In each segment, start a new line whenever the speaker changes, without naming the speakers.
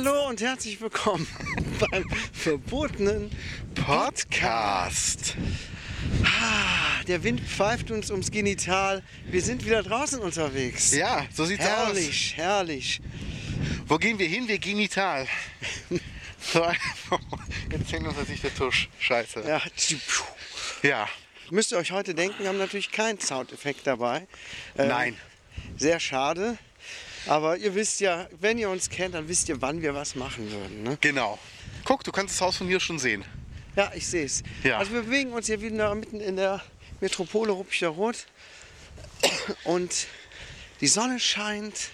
Hallo und herzlich willkommen beim verbotenen Podcast. Ah, Der Wind pfeift uns ums Genital. Wir sind wieder draußen unterwegs.
Ja, so sieht's
Herrlich, herrlich.
aus. Wo gehen wir hin? Wir genital. So, Jetzt hängt uns natürlich der Tusch. Scheiße.
Ja,
Ja.
müsst ihr euch heute denken, wir haben natürlich keinen Soundeffekt dabei. Äh,
Nein.
Sehr schade. Aber ihr wisst ja, wenn ihr uns kennt, dann wisst ihr, wann wir was machen würden. Ne?
Genau. Guck, du kannst das Haus von hier schon sehen.
Ja, ich sehe es.
Ja.
Also wir bewegen uns hier wieder mitten in der Metropole Ruppicher Rot. Und die Sonne scheint.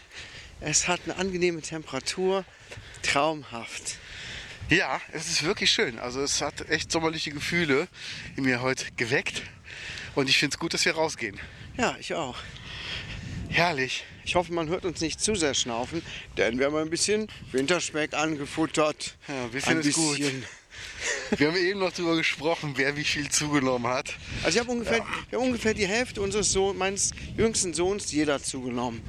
Es hat eine angenehme Temperatur. Traumhaft.
Ja, es ist wirklich schön. Also es hat echt sommerliche Gefühle in mir heute geweckt. Und ich finde es gut, dass wir rausgehen.
Ja, ich auch.
Herrlich.
Ich hoffe, man hört uns nicht zu sehr schnaufen, denn wir haben ein bisschen Winterspeck angefuttert.
Ja, wir finden es gut. Wir haben eben noch darüber gesprochen, wer wie viel zugenommen hat.
Also ich habe ungefähr, wir haben ungefähr die Hälfte unseres Sohn, meines jüngsten Sohns jeder zugenommen.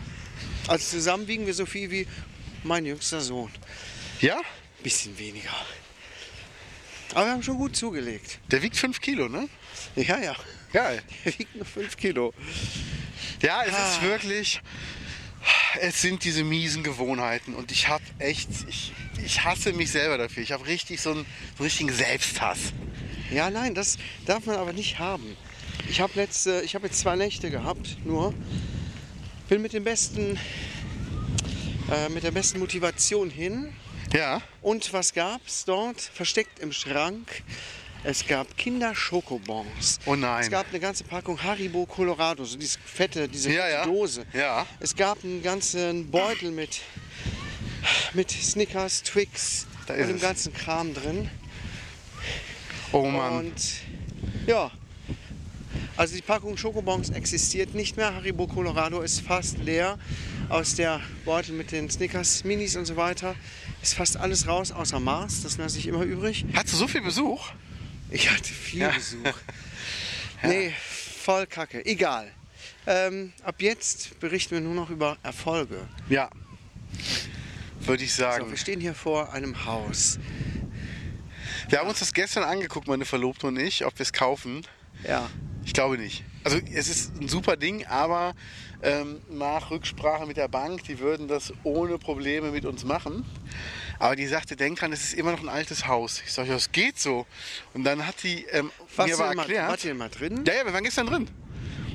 Also zusammen wiegen wir so viel wie mein jüngster Sohn.
Ja?
Bisschen weniger. Aber wir haben schon gut zugelegt.
Der wiegt 5 Kilo, ne?
Ja, ja.
Geil.
Er wiegt nur 5 Kilo.
Ja, es
Ah.
ist wirklich. Es sind diese miesen Gewohnheiten und ich habe echt, ich, ich hasse mich selber dafür. Ich habe richtig so einen, so einen richtigen Selbsthass.
Ja, nein, das darf man aber nicht haben. Ich habe letzte, ich habe jetzt zwei Nächte gehabt, nur bin mit dem besten, äh, mit der besten Motivation hin.
Ja,
Und was gab's dort? Versteckt im Schrank. Es gab Kinder-Schokobons.
Oh nein.
Es gab eine ganze Packung Haribo Colorado, so diese fette, diese
Ja,
fette
ja.
Dose.
Ja.
Es gab einen ganzen Beutel mit, mit Snickers, Twix
Da
und dem
es.
ganzen Kram drin.
oh Mann.
Und ja, also die Packung Schokobons existiert nicht mehr. Haribo Colorado ist fast leer. Aus der Beutel mit den Snickers, Minis und so weiter ist fast alles raus, außer Mars. Das lasse ich immer übrig.
Hast du so viel Besuch?
Ich hatte viel
Ja.
Besuch. Nee, voll kacke. Egal. Ähm, ab jetzt berichten wir nur noch über Erfolge.
Ja. Würde ich
So,
sagen.
wir stehen hier vor einem Haus.
wir haben uns das gestern angeguckt, meine Verlobte und ich, ob wir es kaufen.
Ja.
Ich glaube nicht. Also es ist ein super Ding, aber ähm, nach Rücksprache mit der Bank, die würden das ohne Probleme mit uns machen. Aber die sagte, denk dran, es ist immer noch ein altes Haus. Ich sage, ja, es geht so. Und dann hat die ähm,
Warst
mir aber
mal,
erklärt.
wart ihr mal drin?
Ja, ja, wir waren gestern drin.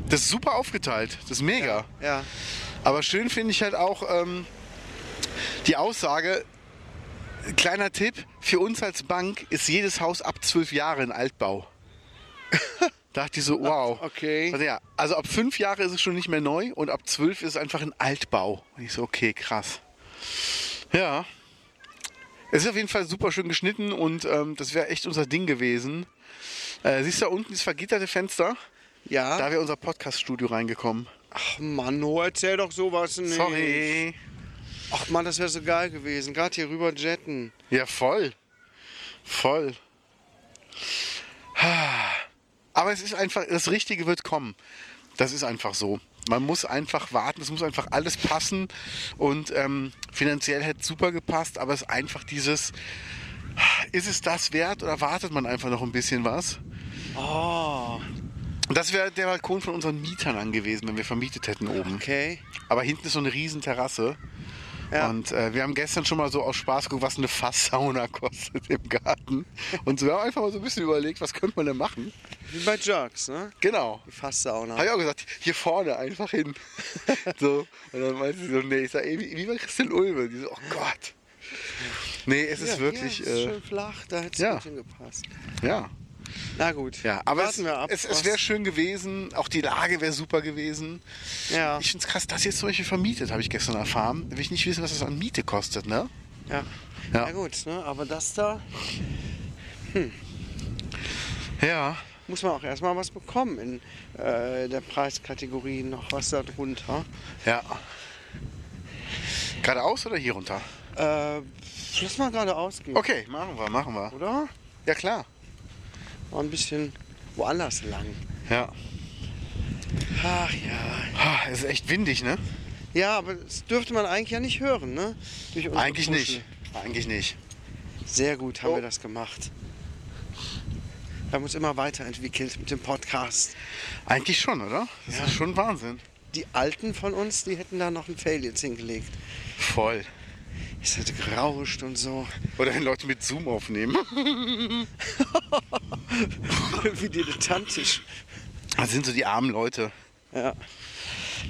Das ist super aufgeteilt. Das ist mega.
Ja.
Aber schön finde ich halt auch ähm, die Aussage, kleiner Tipp, für uns als Bank ist jedes Haus ab zwölf Jahre ein Altbau. Dachte ich so, wow.
Okay.
Also, ja, also ab fünf Jahre ist es schon nicht mehr neu und ab zwölf ist es einfach ein Altbau. Und ich so, okay, krass. Ja. Es ist auf jeden Fall super schön geschnitten und ähm, das wäre echt unser Ding gewesen. Äh, siehst du da unten das vergitterte Fenster?
Ja.
Da wäre unser Podcast-Studio reingekommen.
Ach Mann, oh, erzähl doch sowas nicht.
Sorry.
Ach Mann, das wäre so geil gewesen. Gerade hier rüber jetten.
Ja, voll. Voll. Aber es ist einfach, das Richtige wird kommen. Das ist einfach so. Man muss einfach warten, es muss einfach alles passen. Und ähm, finanziell hätte es super gepasst, aber es ist einfach dieses, ist es das wert oder wartet man einfach noch ein bisschen was?
Oh.
Das wäre der Balkon von unseren Mietern angewiesen, wenn wir vermietet hätten oben.
Okay.
Aber hinten ist so eine riesen Terrasse.
Ja.
Und äh, wir haben gestern schon mal so aus Spaß geguckt, was eine Fasssauna kostet im Garten. Und so, wir haben einfach mal so ein bisschen überlegt, was könnte man denn machen.
Wie bei Jerks, ne?
Genau.
Die Fasssauna.
Habe ich auch gesagt, hier vorne einfach hin. so. Und dann meinte sie so, nee, ich sag, ey, wie, wie bei Christian Ulme. Die so, oh Gott. Nee, es ist
Ja,
wirklich,
Hier ist
äh,
schön flach, da hätte es
ja.
gut hingepasst.
ja.
Na gut.
Ja, aber es,
ab.
es, es wäre schön gewesen, auch die Lage wäre super gewesen.
Ja.
Ich finde es krass, das jetzt zum Beispiel vermietet, habe ich gestern erfahren. Da will ich nicht wissen, was das an Miete kostet, ne?
ja.
Ja.
Na gut, ne? aber das da
Ja.
muss man auch erstmal was bekommen in äh, der Preiskategorie, noch was da drunter.
Ja. Geradeaus oder hier runter?
Äh, lass mal gerade ausgehen,
Okay, machen wir, machen wir.
oder?
Ja, klar.
Ein bisschen woanders lang.
Ja.
Ach ja.
Es ist echt windig, ne?
Ja, aber das dürfte man eigentlich ja nicht hören, ne?
Eigentlich
Puschel.
nicht. Eigentlich nicht.
Sehr gut haben
Oh.
wir das gemacht. Wir haben uns immer weiterentwickelt mit dem Podcast.
Eigentlich schon, oder? Das
Ja.
ist schon Wahnsinn.
Die Alten von uns, die hätten da noch ein Fail jetzt hingelegt.
Voll.
Es hätte gerauscht und so.
Oder wenn Leute mit Zoom aufnehmen.
Wie dilettantisch.
Das sind so die armen Leute.
Ja.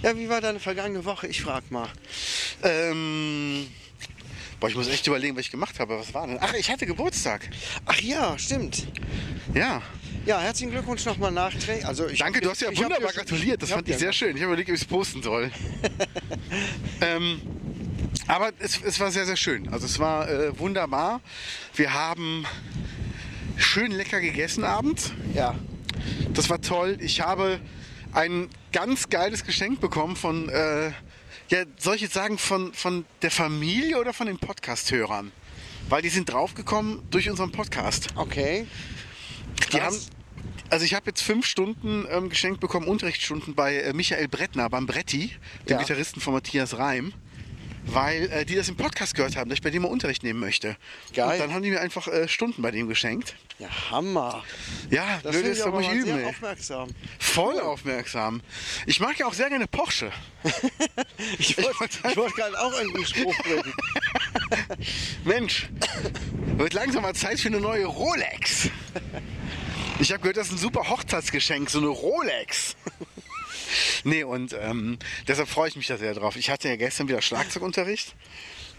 Ja, wie war deine vergangene Woche? Ich frag mal.
Ähm. Boah, ich muss echt überlegen, was ich gemacht habe. Was war denn? Ach, ich hatte Geburtstag.
Ach ja, stimmt.
Ja.
Ja, herzlichen Glückwunsch nochmal nachträglich. Also ich
Danke, du hast ja
ich
wunderbar
schon-
gratuliert. Das
ich
fand ich sehr schön. Ich habe überlegt, ob ich es posten soll. ähm, aber es, es war sehr, sehr schön. Also es war äh, wunderbar. Wir haben schön lecker gegessen abends.
Ja.
Das war toll. Ich habe ein ganz geiles Geschenk bekommen von, äh, ja, soll ich jetzt sagen, von, von der Familie oder von den Podcast-Hörern? Weil die sind draufgekommen durch unseren Podcast.
Okay.
Die
Krass.
haben, also ich habe jetzt fünf Stunden ähm, geschenkt bekommen, Unterrichtsstunden bei äh, Michael Brettner, beim Bretti, dem
Ja.
Gitarristen von Matthias Reim. Weil äh, die das im Podcast gehört haben, dass ich bei dem mal Unterricht nehmen möchte.
Geil.
Und dann haben die mir einfach äh, Stunden bei dem geschenkt.
Ja, Hammer.
Ja,
Das
blöd
finde
ist doch
aber
nicht ey.
aufmerksam.
Voll aufmerksam. Ich mag ja auch sehr gerne Porsche.
Ich wollte ich wollte gerade auch einen Spruch bringen.
Mensch, wird langsam mal Zeit für eine neue Rolex. Ich habe gehört, das ist ein super Hochzeitsgeschenk, so eine Rolex. Nee, und ähm, deshalb freue ich mich da sehr drauf. Ich hatte ja gestern wieder Schlagzeugunterricht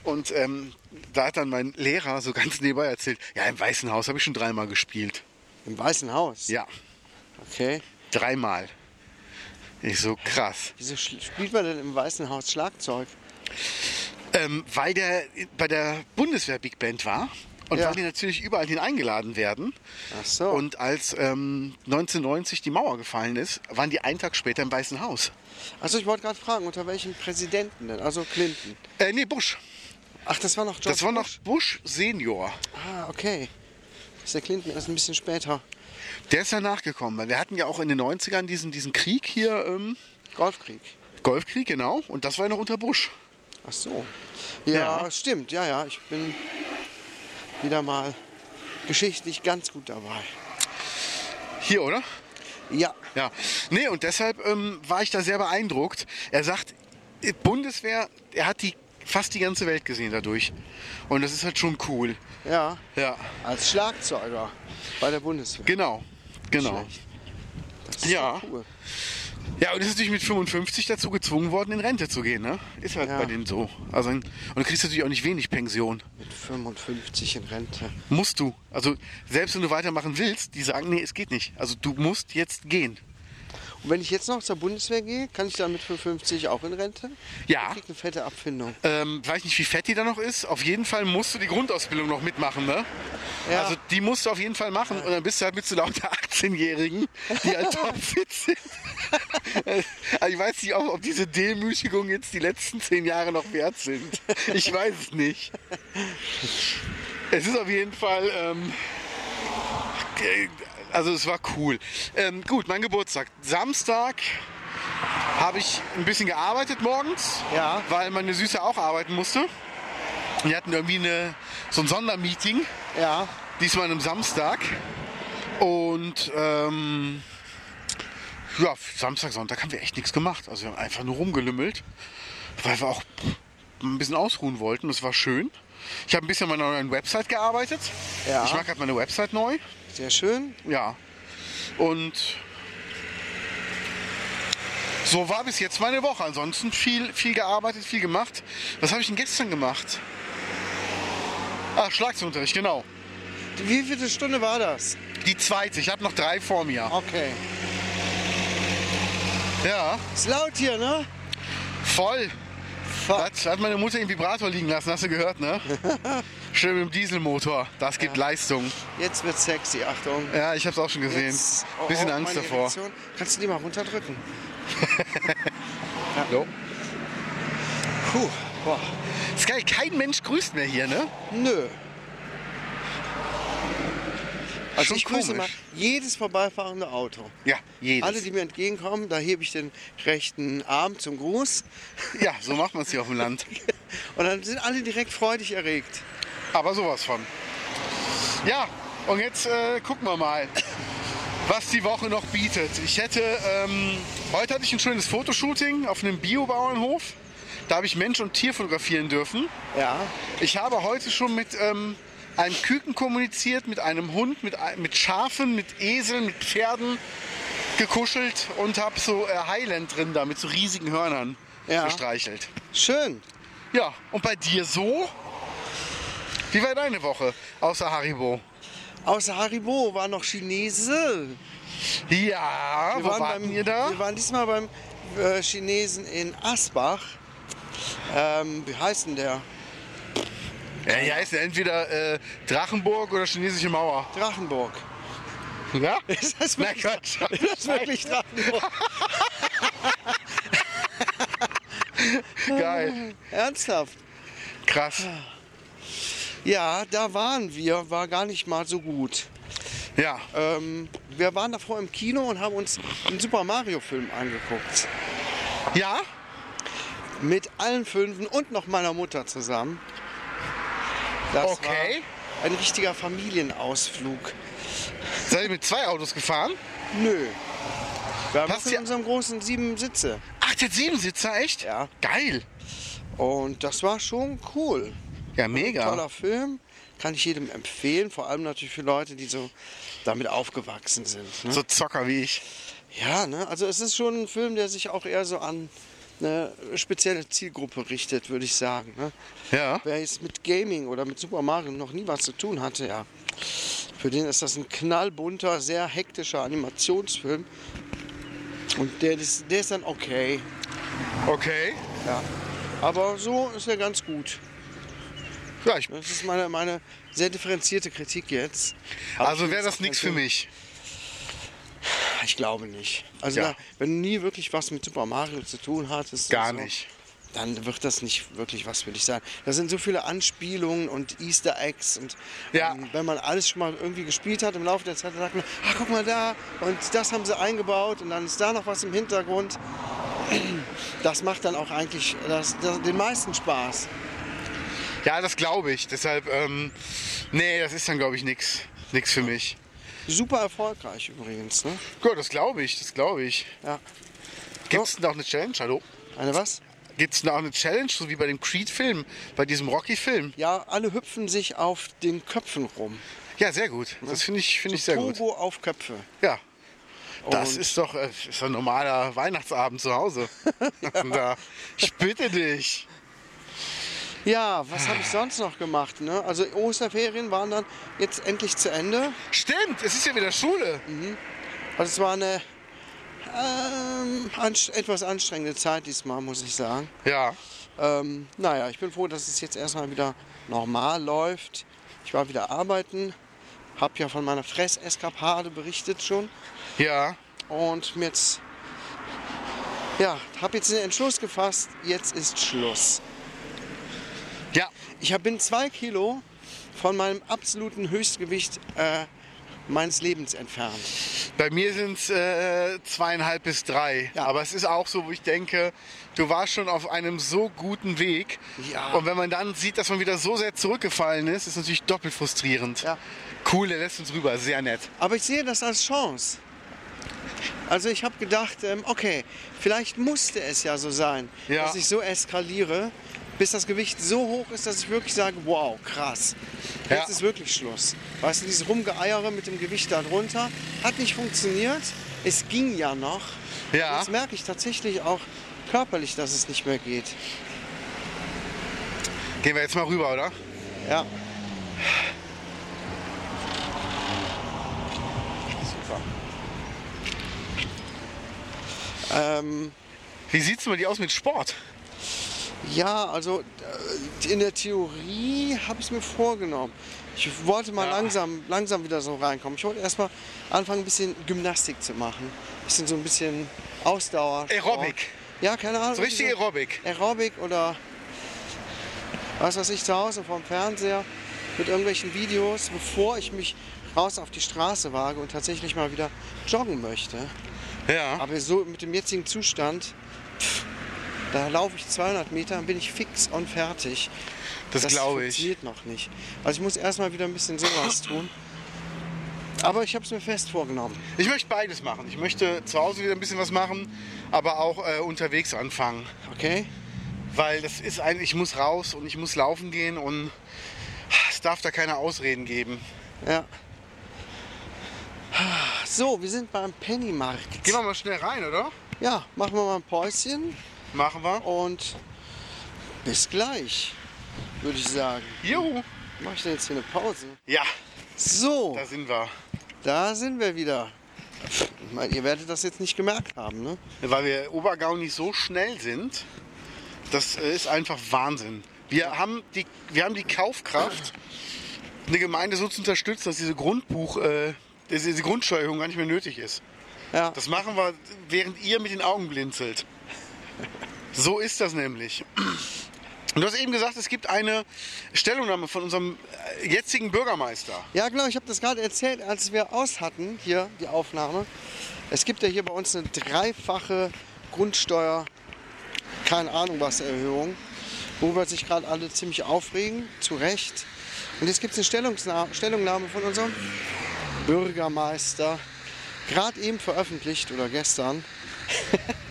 und ähm, da hat dann mein Lehrer so ganz nebenbei erzählt, ja, im Weißen Haus habe ich schon dreimal gespielt.
Im Weißen Haus?
Ja,
Okay.
dreimal. Ich so, krass.
Wieso spielt man denn im Weißen Haus Schlagzeug?
Ähm, weil der bei der Bundeswehr Big Band war und
Ja.
weil die natürlich überall hin eingeladen werden.
Ach so.
Und als ähm, 1990 die Mauer gefallen ist, waren die einen Tag später im Weißen Haus.
Also ich wollte gerade fragen, unter welchem Präsidenten denn? Also Clinton.
Äh, nee, Bush.
Ach, das war noch George
Das war noch
Bush?
Senior.
Ah, okay. Das ist der Clinton erst ein bisschen später.
Der ist ja nachgekommen, weil wir hatten ja auch in den 90ern diesen, diesen Krieg hier, ähm,
Golfkrieg.
Golfkrieg, genau. Und das war ja noch unter Bush.
Ach so. Ja,
Ja.
stimmt. Ja, ja. Ich bin wieder mal geschichtlich ganz gut dabei.
Hier, oder?
Ja.
Ja. Nee, und deshalb ähm, war ich da sehr beeindruckt. Er sagt, Bundeswehr, er hat die fast die ganze Welt gesehen dadurch. Und das ist halt schon cool.
Ja.
Ja,
Als Schlagzeuger bei der Bundeswehr.
genau. Genau.
Schlecht. Das ist
Ja.
Cool.
Ja, und ist natürlich mit 55 dazu gezwungen worden, in Rente zu gehen, ne? Ist halt
Ja.
bei denen so. Also, und du kriegst natürlich auch nicht wenig Pension.
Mit 55 in Rente.
Musst du. Also, selbst wenn du weitermachen willst, die sagen, nee, es geht nicht. Also, du musst jetzt gehen.
Und wenn ich jetzt noch zur Bundeswehr gehe, kann ich dann mit 55 auch in Rente?
Ja.
Ich krieg eine fette Abfindung.
Ähm, weiß nicht, wie fett die da noch ist. Auf jeden Fall musst du die Grundausbildung noch mitmachen, ne?
Ja.
Also, die musst du auf jeden Fall machen. Und dann bist du halt mit so lauter 18-Jährigen, die halt topfit sind. also, ich weiß nicht, ob, ob diese Demütigung jetzt die letzten zehn Jahre noch wert sind. Ich weiß es nicht. Es ist auf jeden Fall. Ähm, also es war cool. Ähm, gut, mein Geburtstag. Samstag habe ich ein bisschen gearbeitet morgens,
Ja.
weil meine Süße auch arbeiten musste. Wir hatten irgendwie eine, so ein Sondermeeting,
Ja.
diesmal einem Samstag. Und ähm, Ja, Samstag, Sonntag haben wir echt nichts gemacht. Also wir haben einfach nur rumgelümmelt, weil wir auch ein bisschen ausruhen wollten. Das war schön. Ich habe ein bisschen an meiner neuen Website gearbeitet.
Ja.
Ich mache gerade meine Website neu.
Sehr schön.
Ja. Und so war bis jetzt meine Woche. Ansonsten viel, viel gearbeitet, viel gemacht. Was habe ich denn gestern gemacht? Ah, Schlagzeugunterricht, genau.
Wie viele Stunde war das?
Die zweite. Ich habe noch drei vor mir.
Okay.
Ja,
Ist laut hier, ne?
voll.
Fuck.
Hat, hat meine Mutter im Vibrator liegen lassen, hast du gehört, ne? Schön mit dem Dieselmotor. Das gibt Leistung.
Jetzt wird sexy, Achtung.
Ja, ich habe es auch schon gesehen.
Jetzt- oh,
Bisschen
oh,
Angst davor.
Erektion. Kannst du die mal runterdrücken?
Jo.
Puh. Boah.
Ist geil, kein Mensch grüßt mehr hier, ne?
Nö. Also
Schon
ich grüße mal
komisch.
Jedes vorbeifahrende Auto.
Ja, jedes.
Alle, die mir entgegenkommen, da hebe ich den rechten Arm zum Gruß.
Ja, so macht man es hier auf dem Land.
Und dann sind alle direkt freudig erregt.
Aber sowas von. Ja, und jetzt äh, gucken wir mal, was die Woche noch bietet. Ich hätte, ähm, heute hatte ich ein schönes Fotoshooting auf einem Biobauernhof. Da habe ich Mensch und Tier fotografieren dürfen.
Ja.
Ich habe heute schon mit ähm, einem Küken kommuniziert, mit einem Hund, mit, mit Schafen, mit Eseln, mit Pferden gekuschelt und habe so äh, Highland-Rinder mit so riesigen Hörnern
Ja.
gestreichelt.
Schön.
Ja, und bei dir so? Wie war deine Woche außer Haribo?
Außer Haribo war noch Chinese.
Ja,
Wir
wo
waren,
warten
beim,
ihr da?
wir waren diesmal beim äh, Chinesen in Asbach. Ähm, wie heißt denn der?
Ja, hier heißt ja entweder äh, Drachenburg oder chinesische Mauer.
Drachenburg.
Ja?
Ist das
Na
wirklich,
Quatsch.
ist das wirklich Drachenburg?
Geil.
Ernsthaft?
Krass.
Ja, da waren wir, war gar nicht mal so gut.
Ja.
Ähm, wir waren davor im Kino und haben uns einen Super Mario Film angeguckt.
Ja?
Mit allen Fünfen und noch meiner Mutter zusammen. Das
Okay.
war ein richtiger Familienausflug.
Seid ihr mit zwei Autos gefahren?
Nö. Wir haben
ja-
unserem großen sieben Sitze.
Ach, der Siebensitzer, echt?
Ja.
Geil.
Und das war schon cool.
Ja, mega.
Toller Film. Kann ich jedem empfehlen. Vor allem natürlich für Leute, die so damit aufgewachsen sind. Ne?
So Zocker wie ich.
Ja, ne? also es ist schon ein Film, der sich auch eher so an eine spezielle Zielgruppe richtet, würde ich sagen. Ne?
Ja.
Wer jetzt mit Gaming oder mit Super Mario noch nie was zu tun hatte, ja, für den ist das ein knallbunter, sehr hektischer Animationsfilm. Und der ist, der ist dann okay.
Okay.
Ja. Aber so ist er ganz gut.
Ja, ich,
Das ist meine, meine sehr differenzierte Kritik jetzt. Hab
also wäre das nichts für mich.
Ich glaube nicht. Also
Ja.
na, wenn du nie wirklich was mit Super Mario zu tun hattest,
Gar
und so,
nicht.
dann wird das nicht wirklich was für dich sein. Da sind so viele Anspielungen und Easter Eggs und
Ja.
ähm, wenn man alles schon mal irgendwie gespielt hat im Laufe der Zeit, dann sagt man, ach guck mal da und das haben sie eingebaut und dann ist da noch was im Hintergrund. Das macht dann auch eigentlich das, das, den meisten Spaß.
Ja, das glaube ich. Deshalb, ähm, nee, das ist dann, glaube ich, nichts. Nix für mich.
Super erfolgreich übrigens. Ne?
Gut, das glaube ich, das glaube ich.
Ja.
Gibt es denn auch eine Challenge? Hallo?
Eine was?
Gibt es denn auch eine Challenge, so wie bei dem Creed-Film, bei diesem Rocky-Film?
Ja, alle hüpfen sich auf den Köpfen rum.
Ja, sehr gut. Das finde ich, finde ich sehr gut.
Pogo auf Köpfe.
Ja. Das
Und-
ist doch, äh, ist ein normaler Weihnachtsabend zu Hause. da, ich bitte dich.
Ja, was habe ich sonst noch gemacht? Ne? Also Osterferien waren dann jetzt endlich zu Ende.
Stimmt, es ist ja wieder Schule.
Also es war eine ähm, anst etwas anstrengende Zeit diesmal, muss ich sagen.
Ja.
Ähm, naja, ich bin froh, dass es jetzt erstmal wieder normal läuft. Ich war wieder arbeiten, habe ja von meiner Fresseskapade berichtet schon
Ja.
und jetzt ja, habe jetzt den Entschluss gefasst, jetzt ist Schluss.
Ja.
Ich bin zwei Kilo von meinem absoluten Höchstgewicht äh, meines Lebens entfernt.
Bei mir sind es äh, zweieinhalb bis drei.
Ja.
Aber es ist auch so, wo ich denke, du warst schon auf einem so guten Weg.
Ja.
Und wenn man dann sieht, dass man wieder so sehr zurückgefallen ist, ist natürlich doppelt frustrierend.
Ja.
Cool, der lässt uns rüber, sehr nett.
Aber ich sehe das als Chance. Also ich habe gedacht, ähm, okay, vielleicht musste es ja so sein, dass ich so eskaliere, bis das Gewicht so hoch ist, dass ich wirklich sage, wow, krass. Jetzt
Ja.
ist wirklich Schluss. Weißt du, dieses Rumgeeiere mit dem Gewicht da drunter hat nicht funktioniert. Es ging ja noch.
Ja.
Jetzt merke ich tatsächlich auch körperlich, dass es nicht mehr geht.
Gehen wir jetzt mal rüber, oder?
Ja.
Super.
Ähm,
Wie sieht's denn bei dir aus mit Sport?
Ja, also äh, in der Theorie habe ich es mir vorgenommen. Ich wollte mal
Ja.
langsam, langsam wieder so reinkommen. Ich wollte erstmal anfangen, ein bisschen Gymnastik zu machen. Ein bisschen so ein bisschen Ausdauer.
Aerobic.
Ja, keine Ahnung.
So richtig
irgendwie
Aerobic.
Aerobic oder was weiß ich zu Hause vorm Fernseher mit irgendwelchen Videos, bevor ich mich raus auf die Straße wage und tatsächlich mal wieder joggen möchte.
Ja.
Aber so mit dem jetzigen Zustand, da laufe ich 200 Meter, dann bin ich fix und fertig.
Das glaube ich.
funktioniert noch nicht. Also ich muss erstmal wieder ein bisschen sowas tun. Aber ich habe es mir fest vorgenommen.
Ich möchte beides machen. Ich möchte zu Hause wieder ein bisschen was machen, aber auch äh, unterwegs anfangen.
Okay?
Weil das ist ein, ich muss raus und ich muss laufen gehen und es darf da keine Ausreden geben.
Ja. So, wir sind beim Pennymarkt.
Gehen wir mal schnell rein, oder?
Ja, machen wir mal ein Päuschen
Machen wir.
und bis gleich, würde ich sagen.
Juhu.
Mache ich denn jetzt hier eine Pause?
Ja,
So,
da sind wir.
da sind wir wieder. Ich meine, ihr werdet das jetzt nicht gemerkt haben, ne?
Weil wir Obergau nicht so schnell sind. Das ist einfach Wahnsinn. Wir haben die, wir haben die Kaufkraft, eine Gemeinde so zu unterstützen, dass diese Grundbuch, äh, diese diese Grundsteuerung gar nicht mehr nötig ist.
Ja.
Das machen wir, während ihr mit den Augen blinzelt. So ist das nämlich. Du hast eben gesagt, es gibt eine Stellungnahme von unserem äh, jetzigen Bürgermeister.
Ja, genau, ich habe das gerade erzählt, als wir aus hatten, hier die Aufnahme. Es gibt ja hier bei uns eine dreifache Grundsteuer, keine Ahnung was, Erhöhung, worüber sich gerade alle ziemlich aufregen, zu Recht. Und jetzt gibt es eine Stellungnahme von unserem Bürgermeister, gerade eben veröffentlicht oder gestern.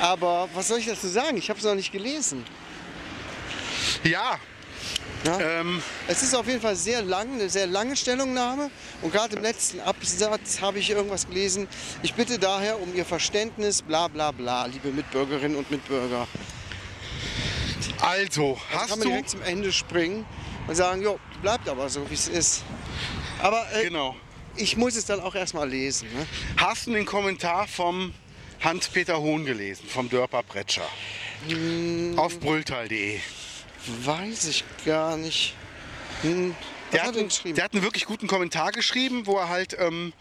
Aber was soll ich dazu sagen? Ich habe es noch nicht gelesen.
Ja,
Ja?
ähm,
Es ist auf jeden Fall sehr lang, eine sehr lange Stellungnahme. Und gerade im letzten Absatz habe ich irgendwas gelesen. Ich bitte daher um Ihr Verständnis, bla bla bla, liebe Mitbürgerinnen und Mitbürger.
also,
Kann
hast
man
du...
direkt zum Ende springen und sagen, jo, bleibt aber so, wie es ist. Aber äh,
Genau.
ich muss es dann auch erstmal lesen. Ne?
Hast du den Kommentar vom Hans-Peter Hohn gelesen, vom Dörper Bretscher?
Hm.
Auf brülltal.de.
Weiß ich gar nicht. Hm,
Der
hat
hat, einen, der hat einen wirklich guten Kommentar geschrieben, wo er halt ähm,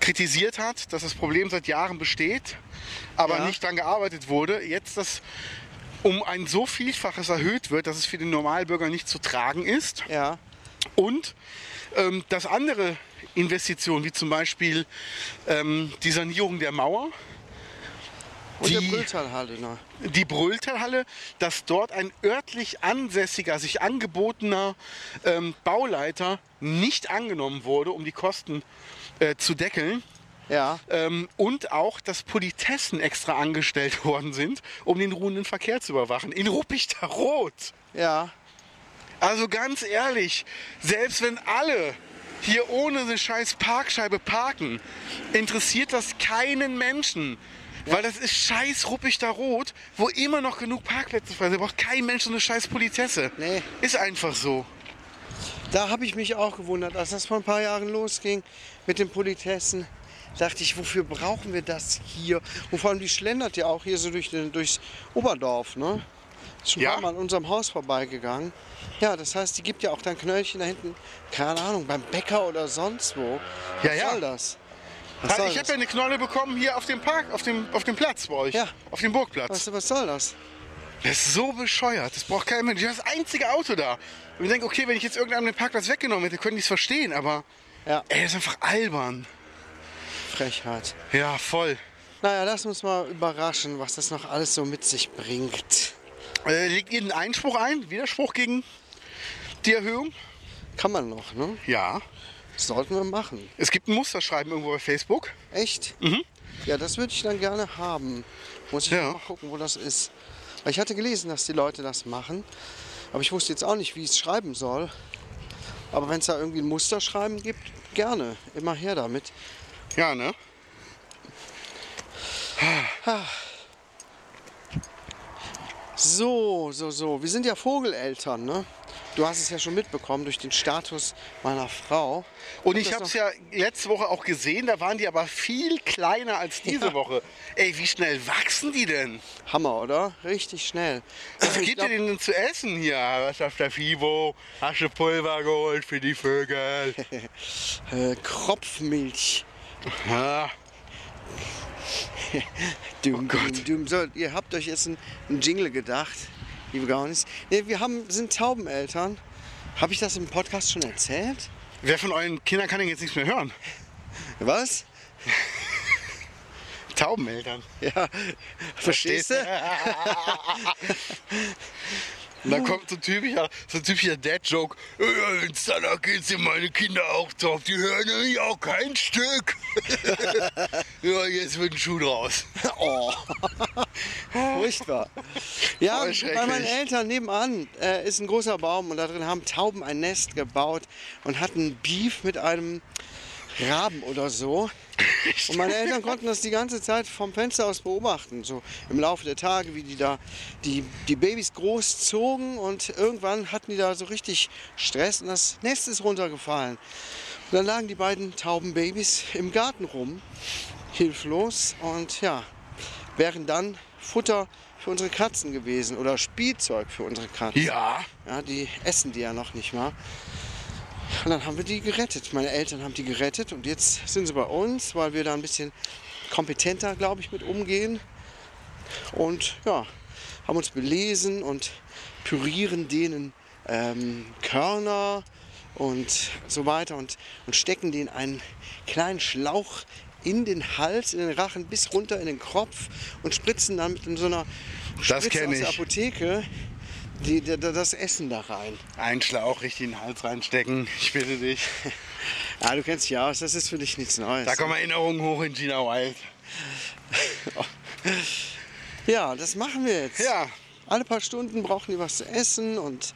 kritisiert hat, dass das Problem seit Jahren besteht, aber
Ja.
nicht daran gearbeitet wurde. Jetzt das um ein so Vielfaches erhöht wird, dass es für den Normalbürger nicht zu tragen ist.
ja,
Und ähm, dass andere Investitionen, wie zum Beispiel ähm, die Sanierung der Mauer,
und der
Die-
Brülltalhalle. Ne?
die Brülltalhalle, dass dort ein örtlich ansässiger, sich angebotener ähm, Bauleiter nicht angenommen wurde, um die Kosten äh, zu deckeln.
Ja,
Ähm, und auch, dass Politessen extra angestellt worden sind, um den ruhenden Verkehr zu überwachen. In Ruppichter Rot.
ja,
Also ganz ehrlich, selbst wenn alle hier ohne eine scheiß Parkscheibe parken, interessiert das keinen Menschen. Weil das ist scheiß Ruppichter Rot, wo immer noch genug Parkplätze frei sind. Da braucht kein Mensch so eine scheiß Politesse.
Nee.
Ist einfach so.
Da habe ich mich auch gewundert, als das vor ein paar Jahren losging mit den Politessen. Dachte ich, wofür brauchen wir das hier? Und vor allem, die schlendert ja auch hier so durch den, durchs Oberdorf, ne? Ist schon
Ja.
Mal an unserem Haus vorbeigegangen. Ja, das heißt, die gibt ja auch dann Knöllchen da hinten, keine Ahnung, beim Bäcker oder sonst wo. Was
Ja, ja.
soll das? Was soll
ich habe ja eine Knolle bekommen hier auf dem Park, auf dem, auf dem Platz bei euch.
Ja.
Auf dem Burgplatz.
Was, was soll das?
Das ist so bescheuert. Das braucht kein Mensch. Ich habe das einzige Auto da. Und ich denke, okay, wenn ich jetzt irgendeinem den Parkplatz weggenommen hätte, könnte ich es verstehen. Aber
Ja,
ey, das ist einfach albern.
Frechheit.
Ja, voll.
Naja, lass uns mal überraschen, was das noch alles so mit sich bringt.
Äh, legt ihr einen Einspruch ein? Widerspruch gegen die Erhöhung?
Kann man noch, ne?
Ja.
Sollten wir machen.
Es gibt ein Musterschreiben irgendwo bei Facebook.
Echt? Ja, das würde ich dann gerne haben. Muss ich
Ja.
mal gucken, wo das ist. Weil ich hatte gelesen, dass die Leute das machen. Aber ich wusste jetzt auch nicht, wie ich es schreiben soll. Aber wenn es da irgendwie ein Musterschreiben gibt, gerne. Immer her damit.
Ja, ne?
So, so, so. Wir sind ja Vogeleltern, ne? Du hast es ja schon mitbekommen durch den Status meiner Frau.
Und ich habe es ja letzte Woche auch gesehen, da waren die aber viel kleiner als diese
Ja.
Woche. Ey, wie schnell wachsen die denn?
Hammer, oder? Richtig schnell.
Was
Ich
gibt
glaub-
ihr denn zu essen hier? Was auf der FIBO? Hast du Pulver geholt für die Vögel?
Äh, Kropfmilch.
ja.
Dum,
Oh
dum, dum. So, ihr habt euch jetzt einen Jingle gedacht, liebe Gaunis. Nee, wir haben, sind Taubeneltern. Habe ich das im Podcast schon erzählt?
Wer von euren Kindern kann denn jetzt nichts mehr hören?
Was?
Taubeneltern.
Ja, verstehst du?
Und dann kommt so ein typischer, so ein typischer Dad-Joke. Ja, Wenn es danach geht, sind meine Kinder auch drauf. Die hören nämlich auch kein Stück. ja, jetzt wird ein Schuh draus.
Oh. Furchtbar. Ja,
Voll
bei meinen Eltern nebenan äh, ist ein großer Baum und da drin haben Tauben ein Nest gebaut und hatten Beef mit einem Raben oder so. Und meine Eltern konnten das die ganze Zeit vom Fenster aus beobachten, so im Laufe der Tage, wie die da die, die Babys großzogen und irgendwann hatten die da so richtig Stress und das Nest ist runtergefallen. Und dann lagen die beiden Taubenbabys im Garten rum, hilflos und ja, wären dann Futter für unsere Katzen gewesen oder Spielzeug für unsere Katzen.
Ja.
Ja, die essen die ja noch nicht mal. Und dann haben wir die gerettet. Meine Eltern haben die gerettet und jetzt sind sie bei uns, weil wir da ein bisschen kompetenter, glaube ich, mit umgehen. Und ja, haben uns belesen und pürieren denen ähm, Körner und so weiter und, und stecken denen einen kleinen Schlauch in den Hals, in den Rachen bis runter in den Kopf und spritzen dann mit so einer Spritze aus der. Apotheke die, die, das Essen da rein.
Einen Schlauch richtig in den Hals reinstecken. Ich bitte dich.
Ja, du kennst dich aus, das ist für dich nichts Neues.
Da kommen Erinnerungen hoch in Gina Wild.
Ja, das machen wir jetzt.
Ja.
Alle paar Stunden brauchen die was zu essen und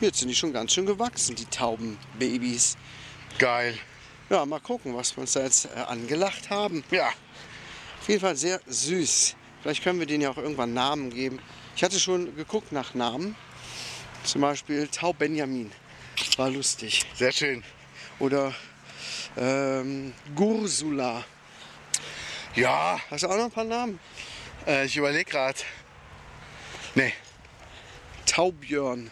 jetzt sind die schon ganz schön gewachsen, die Taubenbabys.
Geil.
Ja, mal gucken, was wir uns da jetzt äh, angelacht haben.
Ja.
Auf jeden Fall sehr süß. Vielleicht können wir denen ja auch irgendwann Namen geben. Ich hatte schon geguckt nach Namen. Zum Beispiel Taub Benjamin. War lustig.
Sehr schön.
Oder ähm, Gursula.
Ja.
Hast du auch noch ein paar Namen?
Äh, ich überlege gerade. Nee.
Taubjörn.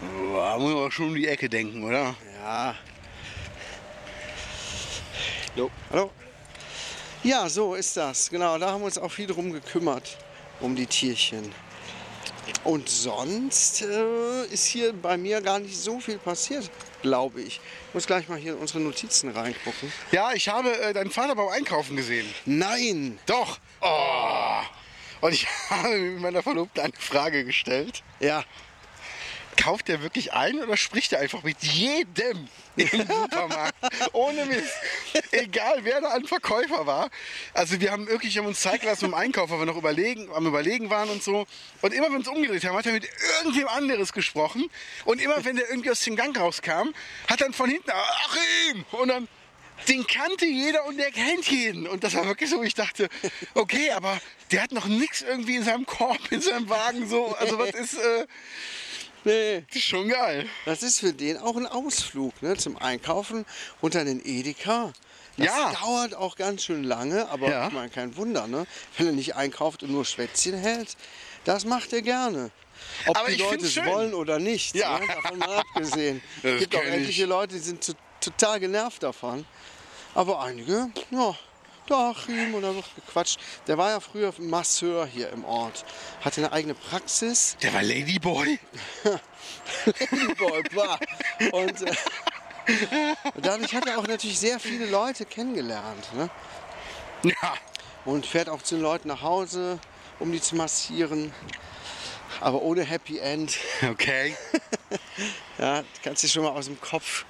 Da muss man auch schon um die Ecke denken, oder?
Ja.
Jo.
Hallo? Ja, so ist das. Genau, da haben wir uns auch viel drum gekümmert, um die Tierchen. Und sonst äh, ist hier bei mir gar nicht so viel passiert, glaube ich. Ich muss gleich mal hier in unsere Notizen reingucken.
Ja, ich habe äh, deinen Vater beim Einkaufen gesehen.
Nein!
Doch. Oh. Und ich habe mit meiner Verlobten eine Frage gestellt.
Ja,
Kauft er wirklich ein oder spricht er einfach mit jedem im Supermarkt? Ohne Mist. Egal, wer da ein Verkäufer war. Also wir haben wirklich haben uns Zeit gelassen im Einkauf, weil wir noch überlegen, am Überlegen waren und so. Und immer wenn wir uns umgedreht haben, hat er mit irgendwem anderes gesprochen. Und immer wenn der irgendwie aus dem Gang rauskam, hat dann von hinten, Achim! Und dann, den kannte jeder und der kennt jeden. Und das war wirklich so, ich dachte, okay, aber der hat noch nichts irgendwie in seinem Korb, in seinem Wagen so. Also was ist, äh,
nee.
das ist schon geil.
Das ist für den auch ein Ausflug ne, zum Einkaufen unter den Edeka. Das
Ja.
dauert auch ganz schön lange, aber
Ja.
ich meine, kein Wunder, ne? wenn er nicht einkauft und nur Schwätzchen hält. Das macht er gerne. Ob
Aber
die
ich
Leute es
schön.
wollen oder nicht,
Ja.
ne? davon mal abgesehen. Es gibt auch etliche Leute, die sind to- total genervt davon. Aber einige, ja, Achim und da wird gequatscht. Der war ja früher Masseur hier im Ort. Hatte eine eigene Praxis.
Der war Ladyboy.
Boy, bah. Und äh, dadurch hat er auch natürlich sehr viele Leute kennengelernt. Ne?
Ja.
Und fährt auch zu den Leuten nach Hause, um die zu massieren. Aber ohne Happy End.
Okay.
Ja, du kannst dich schon mal aus dem Kopf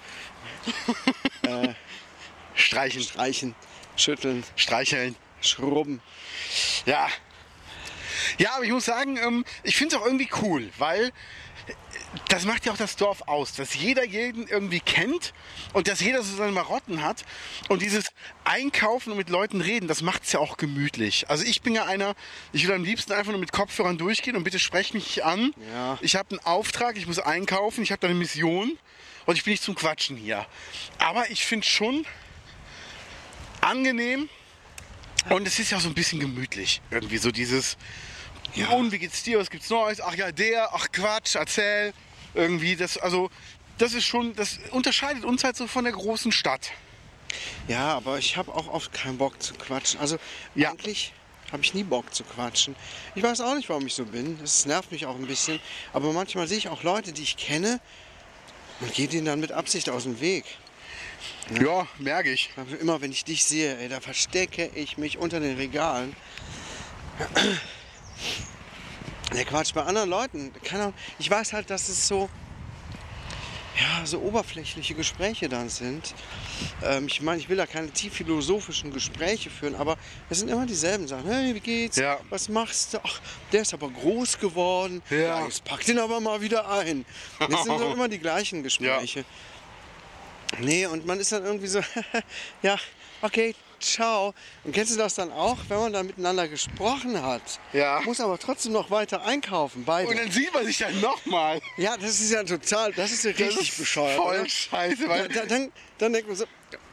Streichen,
streichen, schütteln,
streicheln.
schrubben.
Ja. Ja, aber ich muss sagen, ähm, ich finde es auch irgendwie cool, weil äh, das macht ja auch das Dorf aus, dass jeder jeden irgendwie kennt und dass jeder so seine Marotten hat. Und dieses Einkaufen und mit Leuten reden, das macht es ja auch gemütlich. Also ich bin ja einer, ich will am liebsten einfach nur mit Kopfhörern durchgehen und bitte sprecht mich an.
Ja.
Ich habe einen Auftrag, ich muss einkaufen, ich habe da eine Mission und ich bin nicht zum Quatschen hier. Aber ich finde schon angenehm und es ist ja auch so ein bisschen gemütlich. Irgendwie so dieses, ja. und wie geht's dir, was gibt's Neues? Ach ja, der, ach Quatsch, erzähl. Irgendwie, das, also, das ist schon, das unterscheidet uns halt so von der großen Stadt.
Ja, aber ich habe auch oft keinen Bock zu quatschen. Also
Ja.
eigentlich habe ich nie Bock zu quatschen. Ich weiß auch nicht, warum ich so bin. Das nervt mich auch ein bisschen. Aber manchmal sehe ich auch Leute, die ich kenne und gehe denen dann mit Absicht aus dem Weg.
Ja, merke ich.
Immer wenn ich dich sehe, ey, da verstecke ich mich unter den Regalen. Der Quatsch bei anderen Leuten. Keine Ahnung. Ich weiß halt, dass es so, ja, so oberflächliche Gespräche dann sind. Ähm, ich meine, ich will da keine tief philosophischen Gespräche führen, aber es sind immer dieselben Sachen. Hey, wie geht's?
Ja.
Was machst du? Ach, der ist aber groß geworden.
Ja.
jetzt pack den aber mal wieder ein. Das sind doch immer die gleichen Gespräche. Nee, und man ist dann irgendwie so, ja, okay, ciao. Und kennst du das dann auch, wenn man dann miteinander gesprochen hat?
Ja.
Muss aber trotzdem noch weiter einkaufen, beide.
Und dann sieht man sich dann nochmal.
ja, das ist ja total, das ist ja
Das
richtig
ist
bescheuert.
Voll
oder?
scheiße,
Ja,
weil
da, dann, dann denkt man so,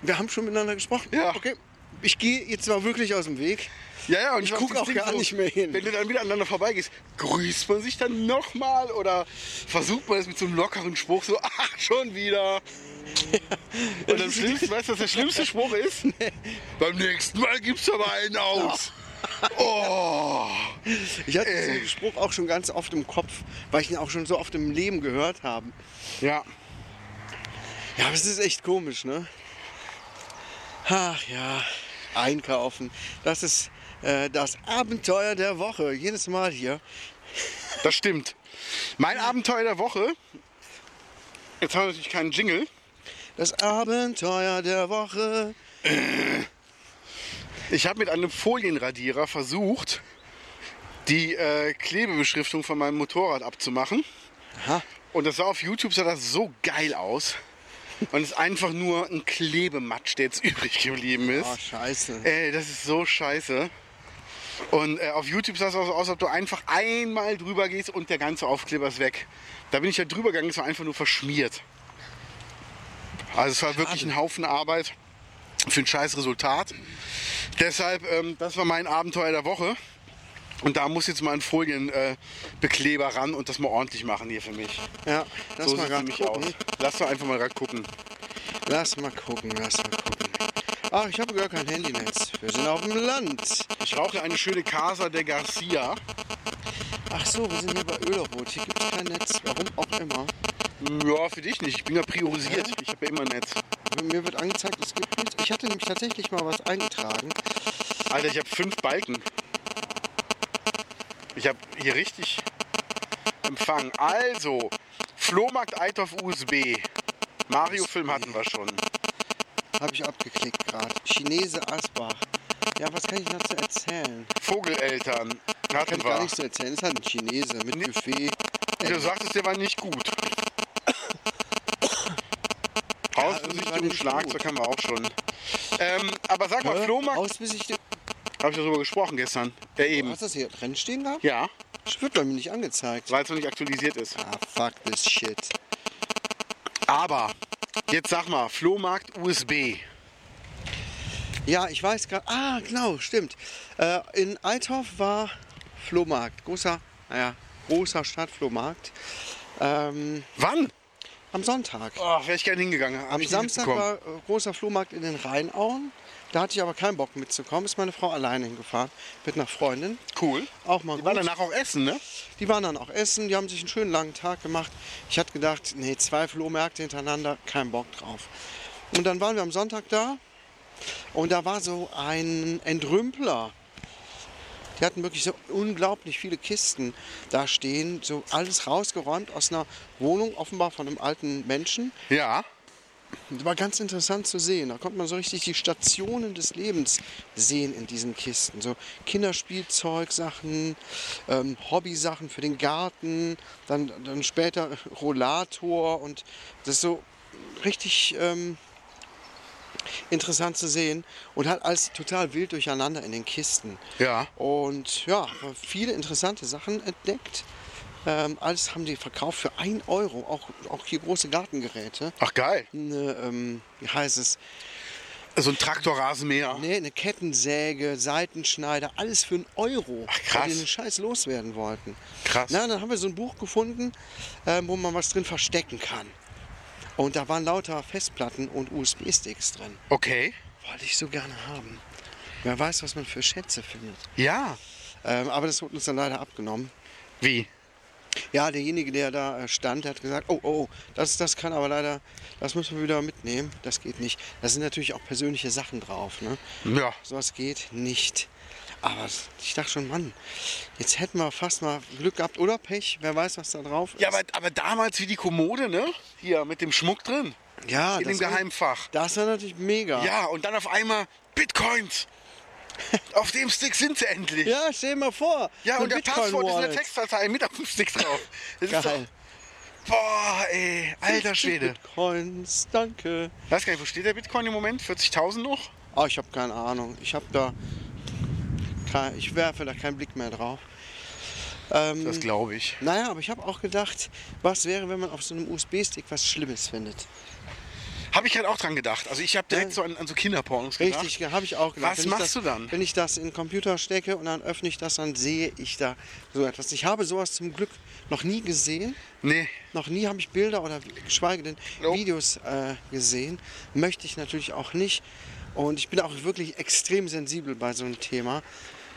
wir haben schon miteinander gesprochen.
Ja.
Okay, ich gehe jetzt mal wirklich aus dem Weg.
Ja, ja, und
Ich
weiß,
guck
das
auch
Ding
gar nicht mehr hin.
Wenn du dann wieder aneinander vorbeigehst, grüßt man sich dann nochmal oder versucht man es mit so einem lockeren Spruch so, ach, schon wieder. Und das Schlimmste, weißt du, was der schlimmste Spruch ist? Beim nächsten Mal gibt's aber einen aus. Oh.
Ich hatte
Ey.
diesen Spruch auch schon ganz oft im Kopf, weil ich ihn auch schon so oft im Leben gehört habe.
Ja.
Ja, aber es ist echt komisch, ne? Ach ja, einkaufen. Das ist äh, das Abenteuer der Woche. Jedes Mal hier.
Das stimmt. Mein Abenteuer der Woche. Jetzt haben wir natürlich keinen Jingle.
Das Abenteuer der Woche.
Ich habe mit einem Folienradierer versucht, die äh, Klebebeschriftung von meinem Motorrad abzumachen.
Aha.
Und das sah auf YouTube sah das so geil aus. Und es ist einfach nur ein Klebematsch, der jetzt übrig geblieben ist.
Oh, scheiße.
Ey, das ist so scheiße. Und äh, auf YouTube sah es aus, als ob du einfach einmal drüber gehst und der ganze Aufkleber ist weg. Da bin ich ja drüber gegangen, es war einfach nur verschmiert. Also es war wirklich ein Haufen Arbeit für ein scheiß Resultat. Deshalb, ähm, das war mein Abenteuer der Woche. Und da muss jetzt mal ein Folienbekleber äh, ran und das mal ordentlich machen hier für mich.
Ja, lass
so
mal
sieht nämlich
gucken.
aus. Lass doch einfach mal gerade gucken.
Lass mal gucken, lass mal gucken. Ach, ich habe gar kein Handynetz. Wir sind auf dem Land.
Ich rauche eine schöne Casa de Garcia.
Ach so, wir sind hier bei Ölerot. Hier gibt es kein Netz. Warum auch immer.
Ja, für dich nicht. Ich bin ja priorisiert. Ich habe ja immer Netz.
Mir wird angezeigt, es gibt nichts. Ich hatte nämlich tatsächlich mal was eingetragen.
Alter, ich habe fünf Balken. Ich habe hier richtig Empfang. Also, Flohmarkt Eithoff USB. Mario-Film hatten wir schon.
Habe ich abgeklickt gerade. Chinese Asbach. Ja, was kann ich dazu erzählen?
Vogeleltern
Kann
hatten
ich gar nichts zu erzählen. Ist halt ein Chinese mit Buffet.
Du sagtest, der war nicht gut.
war
Hausbesichtigung,
nicht
Schlagzeug haben wir auch schon. Ähm, aber sag mal, Flohmarkt,
Ausbesichtigung.
Habe ich darüber gesprochen gestern. Ja, eben.
Hast du das hier drin stehen gehabt?
Ja,
Das wird bei mir nicht angezeigt.
weil es noch nicht aktualisiert ist.
Ah, fuck this shit.
Aber, jetzt sag mal, Flohmarkt USB.
Ja, ich weiß gerade. Ah, genau, stimmt. Äh, in Althoff war Flohmarkt. Großer, naja, großer Stadtflohmarkt. Ähm,
Wann?
am Sonntag.
Oh, wäre ich gerne hingegangen. Hab
Am Samstag war äh, großer Flohmarkt in den Rheinauen. Da hatte ich aber keinen Bock mitzukommen. Ist meine Frau alleine hingefahren mit einer Freundin.
Cool.
Auch mal
Die
gut.
waren danach auch essen, ne?
Die waren dann auch essen, die haben sich einen schönen langen Tag gemacht. Ich hatte gedacht, nee, zwei Flohmärkte hintereinander, kein Bock drauf. Und dann waren wir am Sonntag da und da war so ein Entrümpler. Die hatten wirklich so unglaublich viele Kisten da stehen, so alles rausgeräumt aus einer Wohnung, offenbar von einem alten Menschen.
Ja.
Das war ganz interessant zu sehen. Da konnte man so richtig die Stationen des Lebens sehen in diesen Kisten. So Kinderspielzeugsachen, ähm, Hobbysachen für den Garten, dann, dann später Rollator und das ist so richtig ähm, interessant zu sehen und hat alles total wild durcheinander in den Kisten.
Ja.
Und ja, viele interessante Sachen entdeckt. Ähm, alles haben die verkauft für 1 Euro. Auch, auch hier große Gartengeräte.
Ach geil.
Eine, ähm, wie heißt es?
So ein Traktorrasenmäher.
Nee, eine Kettensäge, Seitenschneider, alles für einen Euro.
Ach, krass.
Weil die den Scheiß loswerden wollten.
Krass.
Na, dann haben wir so ein Buch gefunden, ähm, wo man was drin verstecken kann. Und da waren lauter Festplatten und USB-Sticks drin.
Okay.
Wollte ich so gerne haben. Wer weiß, was man für Schätze findet.
Ja.
Ähm, aber das wurde uns dann leider abgenommen.
Wie?
Ja, derjenige, der da äh, stand, hat gesagt, oh, oh, oh, das, das kann aber leider, das müssen wir wieder mitnehmen. Das geht nicht. Da sind natürlich auch persönliche Sachen drauf. Ne?
Ja.
Sowas geht nicht. Aber ich dachte schon, Mann, jetzt hätten wir fast mal Glück gehabt oder Pech. Wer weiß, was da drauf ist.
Ja, aber, aber damals wie die Kommode, ne? Hier mit dem Schmuck drin.
ja
In dem
war-
Geheimfach.
Das war natürlich mega.
Ja, und dann auf einmal Bitcoins. Auf dem Stick sind sie endlich.
Ja, stell mal vor.
Ja, und der Passwort ist in der
Bitcoin-Wallet.
Textdatei mit auf dem Stick drauf. Das ist
Geil.
doch, boah, ey, alter Schwede.
Bitcoins, danke.
Ich weiß gar nicht, wo steht der Bitcoin im Moment? 40.000 noch?
Oh, ich habe keine Ahnung. Ich habe da, ich werfe da keinen Blick mehr drauf. Ähm,
Das glaube ich.
naja, aber ich habe auch gedacht, was wäre, wenn man auf so einem USB-Stick was Schlimmes findet?
Habe ich halt auch dran gedacht. Also ich habe direkt
Ja.
so an, an so Kinderpornos gedacht.
Richtig, habe ich auch gedacht.
Was
Wenn
machst
das,
du dann?
Wenn ich das in den Computer stecke und dann öffne ich das, dann sehe ich da so etwas. Ich habe sowas zum Glück noch nie gesehen.
Nee.
Noch nie habe ich Bilder oder geschweige denn
Nope.
Videos äh, gesehen. Möchte ich natürlich auch nicht. Und ich bin auch wirklich extrem sensibel bei so einem Thema.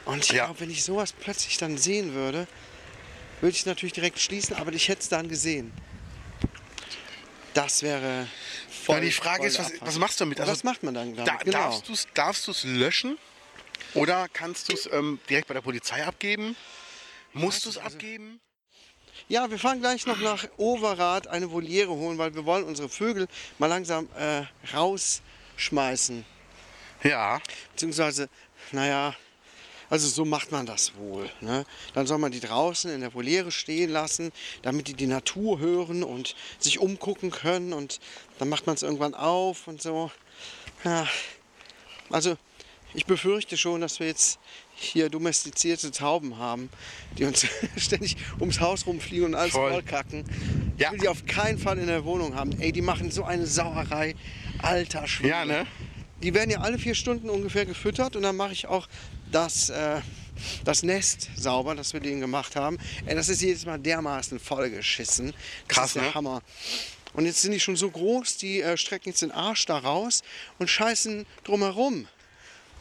Und ich
Ja.
glaube, wenn ich sowas plötzlich dann sehen würde, würde ich es natürlich direkt schließen, aber ich hätte es dann gesehen. Das wäre voll.
Ja, die Frage
voll
ist, was, was machst du damit? Also,
was macht man dann damit?
Da,
genau.
Darfst du es darfst du's löschen? Oder kannst du es ähm, direkt bei der Polizei abgeben? Musst du es
also
abgeben?
Ja, wir fahren gleich noch nach Overath eine Voliere holen, weil wir wollen unsere Vögel mal langsam äh, rausschmeißen.
Ja.
Beziehungsweise, naja, also so macht man das wohl. Ne? Dann soll man die draußen in der Voliere stehen lassen, damit die die Natur hören und sich umgucken können. Und dann macht man es irgendwann auf und so. Ja, also ich befürchte schon, dass wir jetzt hier domestizierte Tauben haben, die uns ständig ums Haus rumfliegen und alles
Voll.
vollkacken.
Ja.
Ich will die auf keinen Fall in der Wohnung haben. Ey, die machen so eine Sauerei. Alter Schwede.
Ja, ne?
Die werden ja alle vier Stunden ungefähr gefüttert und dann mache ich auch das, äh, das Nest sauber, das wir denen gemacht haben. Ey, das ist jedes Mal dermaßen vollgeschissen. Das
Krass,
ist der
ne?
Hammer. Und jetzt sind die schon so groß, die äh, strecken jetzt den Arsch da raus und scheißen drumherum.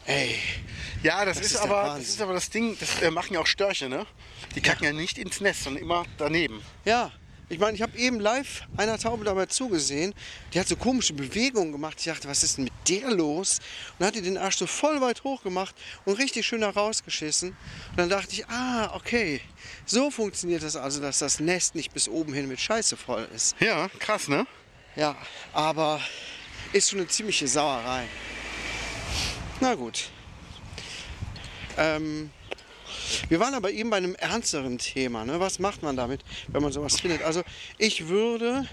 Ey,
Ja, das,
Das
ist,
ist
aber, das ist aber das Ding, das äh, machen ja auch Störche, ne? Die kacken ja. nicht ins Nest, sondern immer daneben.
ja. Ich meine, ich habe eben live einer Taube dabei zugesehen. Die hat so komische Bewegungen gemacht. Ich dachte, was ist denn mit der los? Und dann hat die den Arsch so voll weit hoch gemacht und richtig schön da rausgeschissen. Und dann dachte ich, ah, okay. So funktioniert das also, dass das Nest nicht bis oben hin mit Scheiße voll ist.
Ja, krass, ne?
Ja, aber ist schon eine ziemliche Sauerei. Na gut. Ähm, wir waren aber eben bei einem ernsteren Thema. Ne? Was macht man damit, wenn man sowas findet? Also ich würde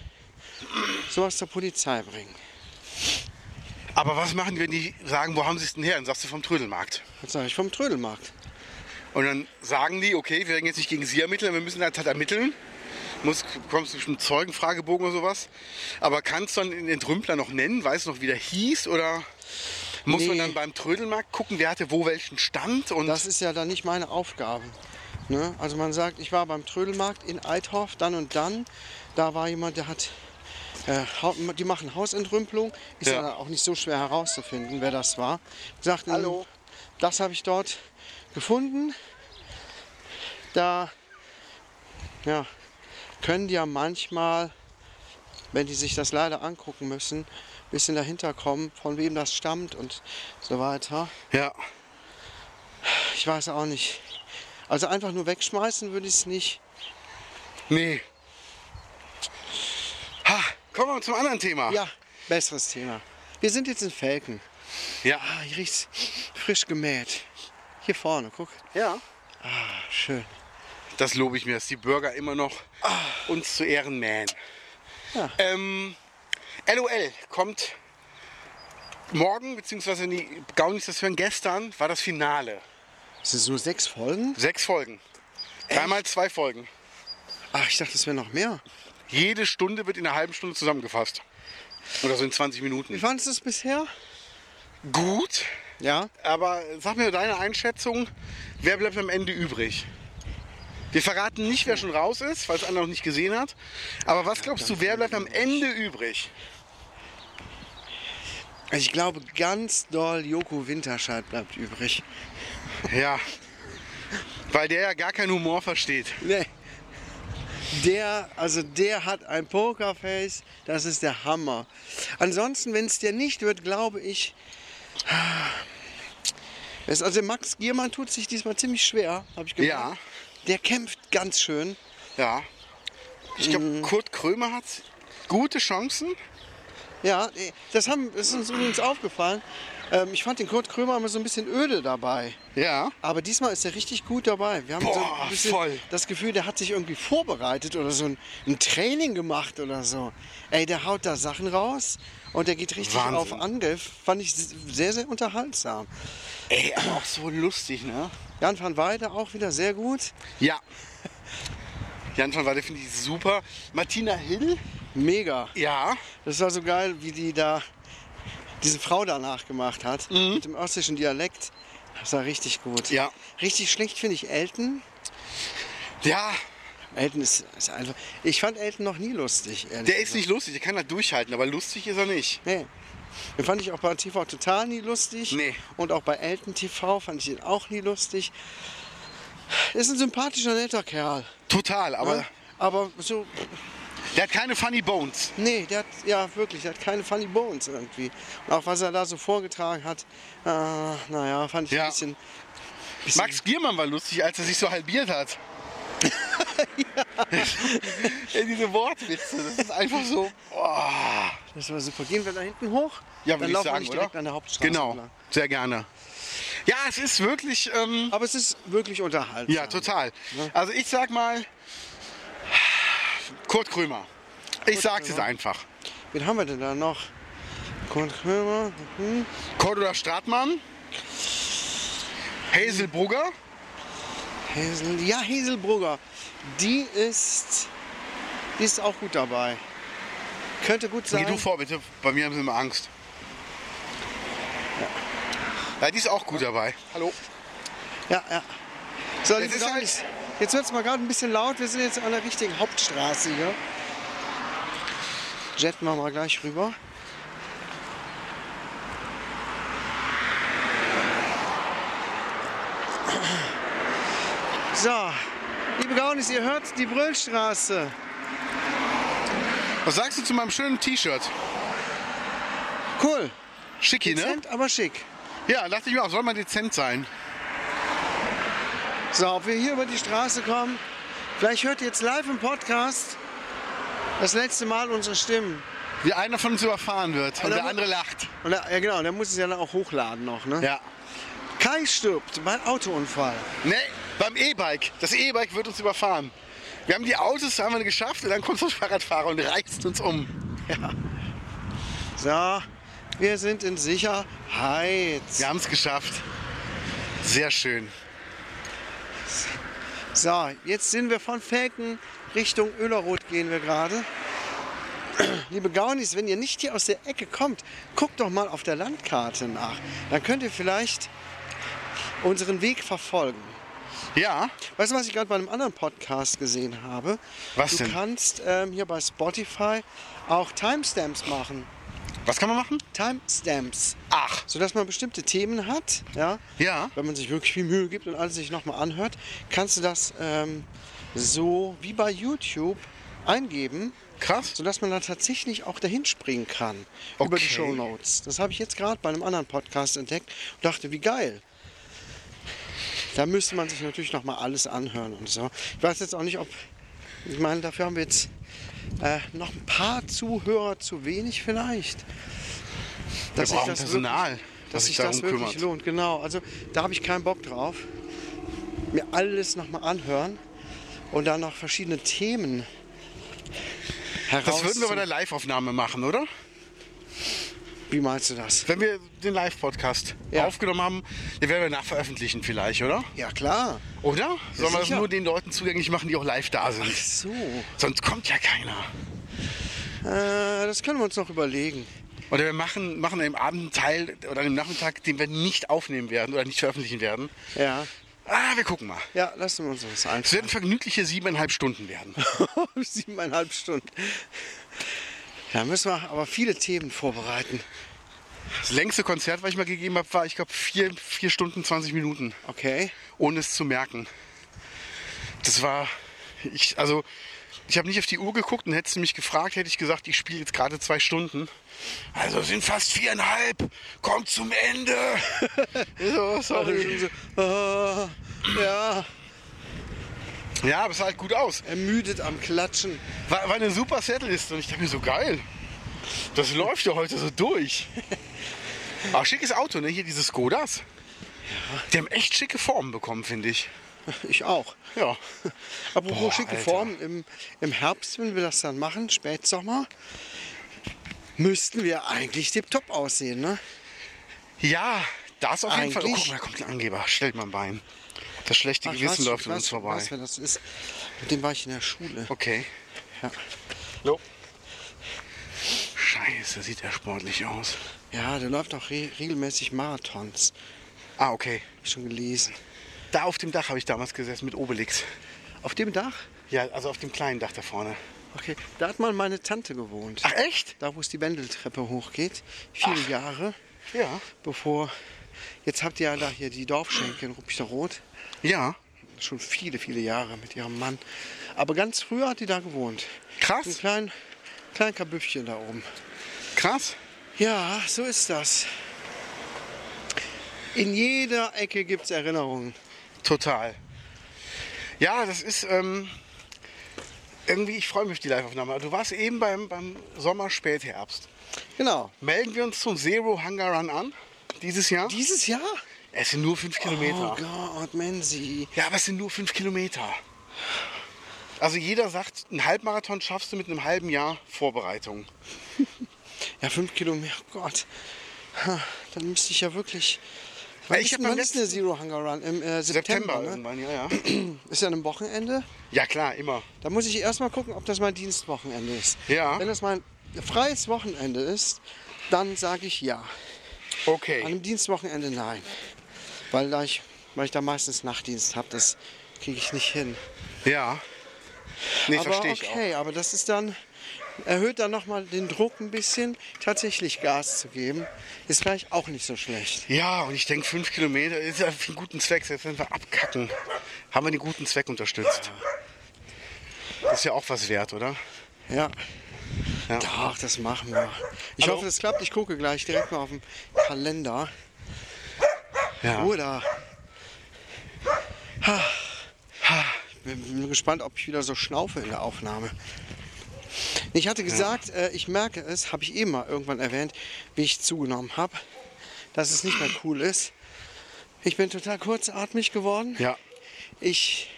sowas zur Polizei bringen.
Aber was machen die, wenn die sagen, wo haben sie es denn her? Dann sagst du vom Trödelmarkt.
Was sage ich vom Trödelmarkt?
Und dann sagen die, okay, wir werden jetzt nicht gegen sie ermitteln, wir müssen halt, halt ermitteln. Muss, kommst du bestimmt Zeugenfragebogen oder sowas. Aber kannst du dann den Entrümpler noch nennen? Weißt du noch, wie der hieß? Oder muss man
Nee.
dann beim Trödelmarkt gucken, wer hatte wo welchen Stand? Und
Das ist ja dann nicht meine Aufgabe. Ne? Also man sagt, ich war beim Trödelmarkt in Eithoff, dann und dann. Da war jemand, der hat, äh, die machen Hausentrümpelung. Ist ja.
Ja.
auch nicht so schwer herauszufinden, wer das war. Sagten,
Hallo.
das habe ich dort gefunden. Da ja, können die ja manchmal, wenn die sich das leider angucken müssen, bisschen dahinter kommen, von wem das stammt und so weiter.
ja,
Ich weiß auch nicht. Also einfach nur wegschmeißen würde ich es nicht.
Nee. Ha, kommen wir zum anderen Thema.
Ja, besseres Thema. Wir sind jetzt in Felken.
Ja.
Ah, hier riecht's frisch gemäht. Hier vorne, guck.
ja.
Ah, schön.
Das lobe ich mir, dass die Bürger immer noch uns zu Ehren mähen.
Ja.
Ähm, LOL kommt morgen, beziehungsweise die Gaunis das hören gestern, war das Finale.
Sind es nur sechs Folgen?
Sechs Folgen. Dreimal zwei Folgen.
Ach, ich dachte, es wäre noch mehr.
Jede Stunde wird in einer halben Stunde zusammengefasst. Oder so in 20
Wie
Minuten.
fandest du es bisher?
Gut,
Ja.
aber sag mir deine Einschätzung, wer bleibt am Ende übrig? Wir verraten nicht, wer schon raus ist, es einer noch nicht gesehen hat. Aber was glaubst du, wer bleibt am Ende übrig?
Ich glaube, ganz doll Joko Winterscheid bleibt übrig.
Ja, weil der ja gar keinen Humor versteht.
Nee. Der, also der hat ein Pokerface, das ist der Hammer. Ansonsten, wenn es der nicht wird, glaube ich. Also Max Giermann tut sich diesmal ziemlich schwer, habe ich gemerkt.
Ja.
Der kämpft ganz schön.
Ja. Ich glaube, Kurt Krömer hat gute Chancen.
Ja, eh, das, haben, das ist uns übrigens aufgefallen. Ähm, ich fand den Kurt Krömer immer so ein bisschen öde dabei.
Ja.
Aber diesmal ist er richtig gut dabei. Wir haben so
Boah,
ein bisschen
voll.
das Gefühl, der hat sich irgendwie vorbereitet oder so ein, ein Training gemacht oder so. Ey, der haut da Sachen raus und der geht richtig
Wahnsinn.
auf Angriff. Fand ich sehr, sehr unterhaltsam.
Ey, aber auch so lustig, ne?
Jan van Weide auch wieder sehr gut.
Ja. Jan van Weide finde ich super. Martina Hill?
Mega.
Ja.
Das war so geil, wie die da diese Frau da nachgemacht hat.
Mhm.
Mit dem ostischen Dialekt. Das war richtig gut.
Ja.
Richtig schlecht finde ich Elton.
Ja,
Elton ist, ist einfach. Ich fand Elton noch nie lustig.
Der ist
gesagt.
nicht lustig, der kann das durchhalten, aber lustig ist er nicht.
Nee. Den fand ich auch bei TV total nie lustig.
Nee.
Und auch bei Elton TV fand ich ihn auch nie lustig. Ist ein sympathischer, netter Kerl.
Total, aber
ne? Aber so,
der hat keine funny bones.
nee, der hat, ja wirklich, der hat keine funny bones irgendwie. Und auch was er da so vorgetragen hat, äh, naja, fand ich
Ja.
ein bisschen, bisschen
Max Giermann war lustig, als er sich so halbiert hat. ja. diese Wortwitze, das ist einfach so. Oh.
Das war super. Gehen wir da hinten hoch?
Ja, würde ich
laufen wir
sagen,
nicht
oder?
direkt an der Hauptstraße
Genau,
entlang.
sehr gerne. Ja, es ist wirklich. Ähm,
Aber es ist wirklich unterhaltsam.
ja, total. Also ich sag mal. Kurt Krömer. Ich sag's jetzt einfach.
Wen haben wir denn da noch? Kurt Krömer. Mhm.
Cordula Stratmann. Hazel Brugger.
Hazel, ja, Hazelbrugger. Die ist, die ist auch gut dabei. Könnte gut sein.
Geh du vor, bitte. Bei mir haben sie immer Angst. Ja, die ist auch gut dabei. Hallo.
Ja, ja. So, liebe
ist halt-
jetzt wird es mal gerade ein bisschen laut. Wir sind jetzt an der richtigen Hauptstraße hier. Jetten wir mal gleich rüber. So, liebe Gaunis, ihr hört die Brüllstraße.
Was sagst du zu meinem schönen T-Shirt?
Cool.
Schicki, ne?
Dezent, aber schick.
Ja, dachte ich mir auch, soll mal dezent sein.
So, ob wir hier über die Straße kommen. Vielleicht hört ihr jetzt live im Podcast das letzte Mal unsere Stimmen.
Wie einer von uns überfahren wird und
Ja,
der andere lacht.
Und der, ja genau, der muss es ja dann auch hochladen noch. Ne?
Ja.
Kai stirbt bei Autounfall.
Ne, beim E-Bike. Das E-Bike wird uns überfahren. Wir haben die Autos haben wir geschafft und dann kommt so ein Fahrradfahrer und reißt uns um.
So, wir sind in Sicherheit.
Wir haben es geschafft. Sehr schön.
So, jetzt sind wir von Felken Richtung Öleroth gehen wir gerade. Liebe Gaunis, wenn ihr nicht hier aus der Ecke kommt, guckt doch mal auf der Landkarte nach. Dann könnt ihr vielleicht unseren Weg verfolgen.
Ja,
Weißt du, was ich gerade bei einem anderen Podcast gesehen habe?
Was
du
denn?
kannst ähm, hier bei Spotify auch Timestamps machen.
Was kann man machen?
Timestamps.
Ach,
Sodass man bestimmte Themen hat, ja.
ja.
Wenn man sich wirklich viel Mühe gibt und alles sich nochmal anhört, kannst du das ähm, so wie bei YouTube eingeben,
Krass.
sodass man da tatsächlich auch dahin springen kann über die
Okay.
Show Notes. Das habe ich jetzt gerade bei einem anderen Podcast entdeckt und dachte, wie geil. Da müsste man sich natürlich noch mal alles anhören und so. Ich weiß jetzt auch nicht, ob. Ich meine, dafür haben wir jetzt äh, noch ein paar Zuhörer zu wenig vielleicht.
Wir
Dass sich
brauchen
das
Personal,
wirklich,
das
dass
sich
das wirklich
kümmert.
lohnt. Genau. Also da habe ich keinen Bock drauf. Mir alles noch mal anhören und dann noch verschiedene Themen heraus.
Das würden wir bei der Live-Aufnahme machen, oder?
Wie meinst du das?
Wenn wir den Live-Podcast
Ja.
aufgenommen haben, den werden wir nachveröffentlichen vielleicht, oder?
Ja klar.
Oder? Sollen wir das nur den Leuten zugänglich machen, die auch live da sind?
So.
Sonst kommt ja keiner.
Äh, das können wir uns noch überlegen.
Oder wir machen, machen einen Abendteil oder einen Nachmittag, den wir nicht aufnehmen werden oder nicht veröffentlichen werden.
Ja.
Ah, wir gucken mal.
Ja, lassen wir uns das
Es
einfach.
werden vergnügliche siebeneinhalb Stunden werden.
Siebeneinhalb Stunden. Da müssen wir aber viele Themen vorbereiten.
Das längste Konzert, was ich mal gegeben habe, war, ich glaube, vier, vier Stunden, 20 Minuten,
Okay.
ohne es zu merken. Das war, ich, also, ich habe nicht auf die Uhr geguckt und hättest du mich gefragt, hätte ich gesagt, ich spiele jetzt gerade zwei Stunden. Also es sind fast viereinhalb. Kommt zum Ende. so, sorry.
Ah, ja,
Ja, aber es sah halt gut aus.
ermüdet am Klatschen.
War, war eine super Setliste und ich dachte mir so geil. Das läuft ja heute so durch. Aber schickes Auto, ne? Hier diese Skodas. Die haben echt schicke Formen bekommen, finde ich.
Ich auch.
Ja.
Apropos
Boah,
schicke
Alter.
Formen, im, im Herbst, wenn wir das dann machen, Spätsommer, müssten wir eigentlich tipptopp aussehen, ne?
Ja, das auf jeden Fall. Oh, guck mal, da kommt ein Angeber. Stellt mal ein Bein. Das schlechte
Ach, ich
Gewissen
weiß-
läuft
ich
an uns
weiß-
vorbei.
weiß, wer das ist. Mit dem war ich in der Schule.
Okay.
Ja.
So. Scheiße, sieht er sportlich aus.
Ja, der läuft auch re regelmäßig Marathons.
Ah, okay.
Hab ich schon gelesen.
Da auf dem Dach habe ich damals gesessen mit Obelix.
Auf dem Dach?
Ja, also auf dem kleinen Dach da vorne.
Okay, da hat mal meine Tante gewohnt.
Ach, echt?
Da, wo es die Wendeltreppe hochgeht. Viele Jahre,
Ja.
bevor... Jetzt habt ihr ja da hier die Dorfschenke in Ruppichterrot.
Ja.
Schon viele, viele Jahre mit ihrem Mann. Aber ganz früher hat die da gewohnt. Ein
Krass.
klein, klein Kabüffchen da oben.
Krass.
Ja, so ist das. In jeder Ecke gibt es Erinnerungen.
Total. Ja, das ist ähm, irgendwie, ich freue mich auf die Live-Aufnahme. Du warst eben beim, beim Sommer-Spätherbst.
Genau.
Melden wir uns zum Zero Hunger Run an dieses Jahr?
Dieses Jahr?
Es sind nur fünf Kilometer.
Oh Gott, Menzi.
Ja, aber es sind nur fünf Kilometer. Also jeder sagt, einen Halbmarathon schaffst du mit einem halben Jahr Vorbereitung.
Ja, fünf Kilometer. Oh Gott. Ha, Dann müsste ich ja wirklich. Wann
ich
ist,
hab
denn-
beim letzten-
Zero Hunger Run? Im äh, September.
September,
ne?
irgendwann, ja, ja.
Ist ja ein Wochenende.
Ja, klar, immer.
Da muss ich erstmal gucken, ob das mein Dienstwochenende ist.
Ja.
Wenn das mein freies Wochenende ist, dann sage ich ja. An
Okay.
einem Dienstwochenende nein. Weil, da ich, weil ich da meistens Nachtdienst habe, das kriege ich nicht hin.
Ja. Nee,
aber
verstehe ich auch.
okay, aber das ist dann, erhöht dann nochmal den Druck ein bisschen, tatsächlich Gas zu geben. Ist vielleicht auch nicht so schlecht.
Ja, und ich denke, fünf Kilometer ist ja für einen guten Zweck. Selbst wenn wir abkacken, haben wir den guten Zweck unterstützt. Das ist ja auch was wert, oder?
Ja.
Ja.
Doch, das machen wir. Ich
Hallo?
hoffe, das klappt. Ich gucke gleich direkt mal auf den Kalender.
Ja.
Oder. Ha. Ha. Ich bin, gespannt, ob ich wieder so schnaufe in der Aufnahme. Ich hatte gesagt, äh, ich merke es, habe ich eben mal irgendwann erwähnt, wie ich zugenommen habe, dass es nicht mehr cool ist. Ich bin total kurzatmig geworden.
Ja.
Ich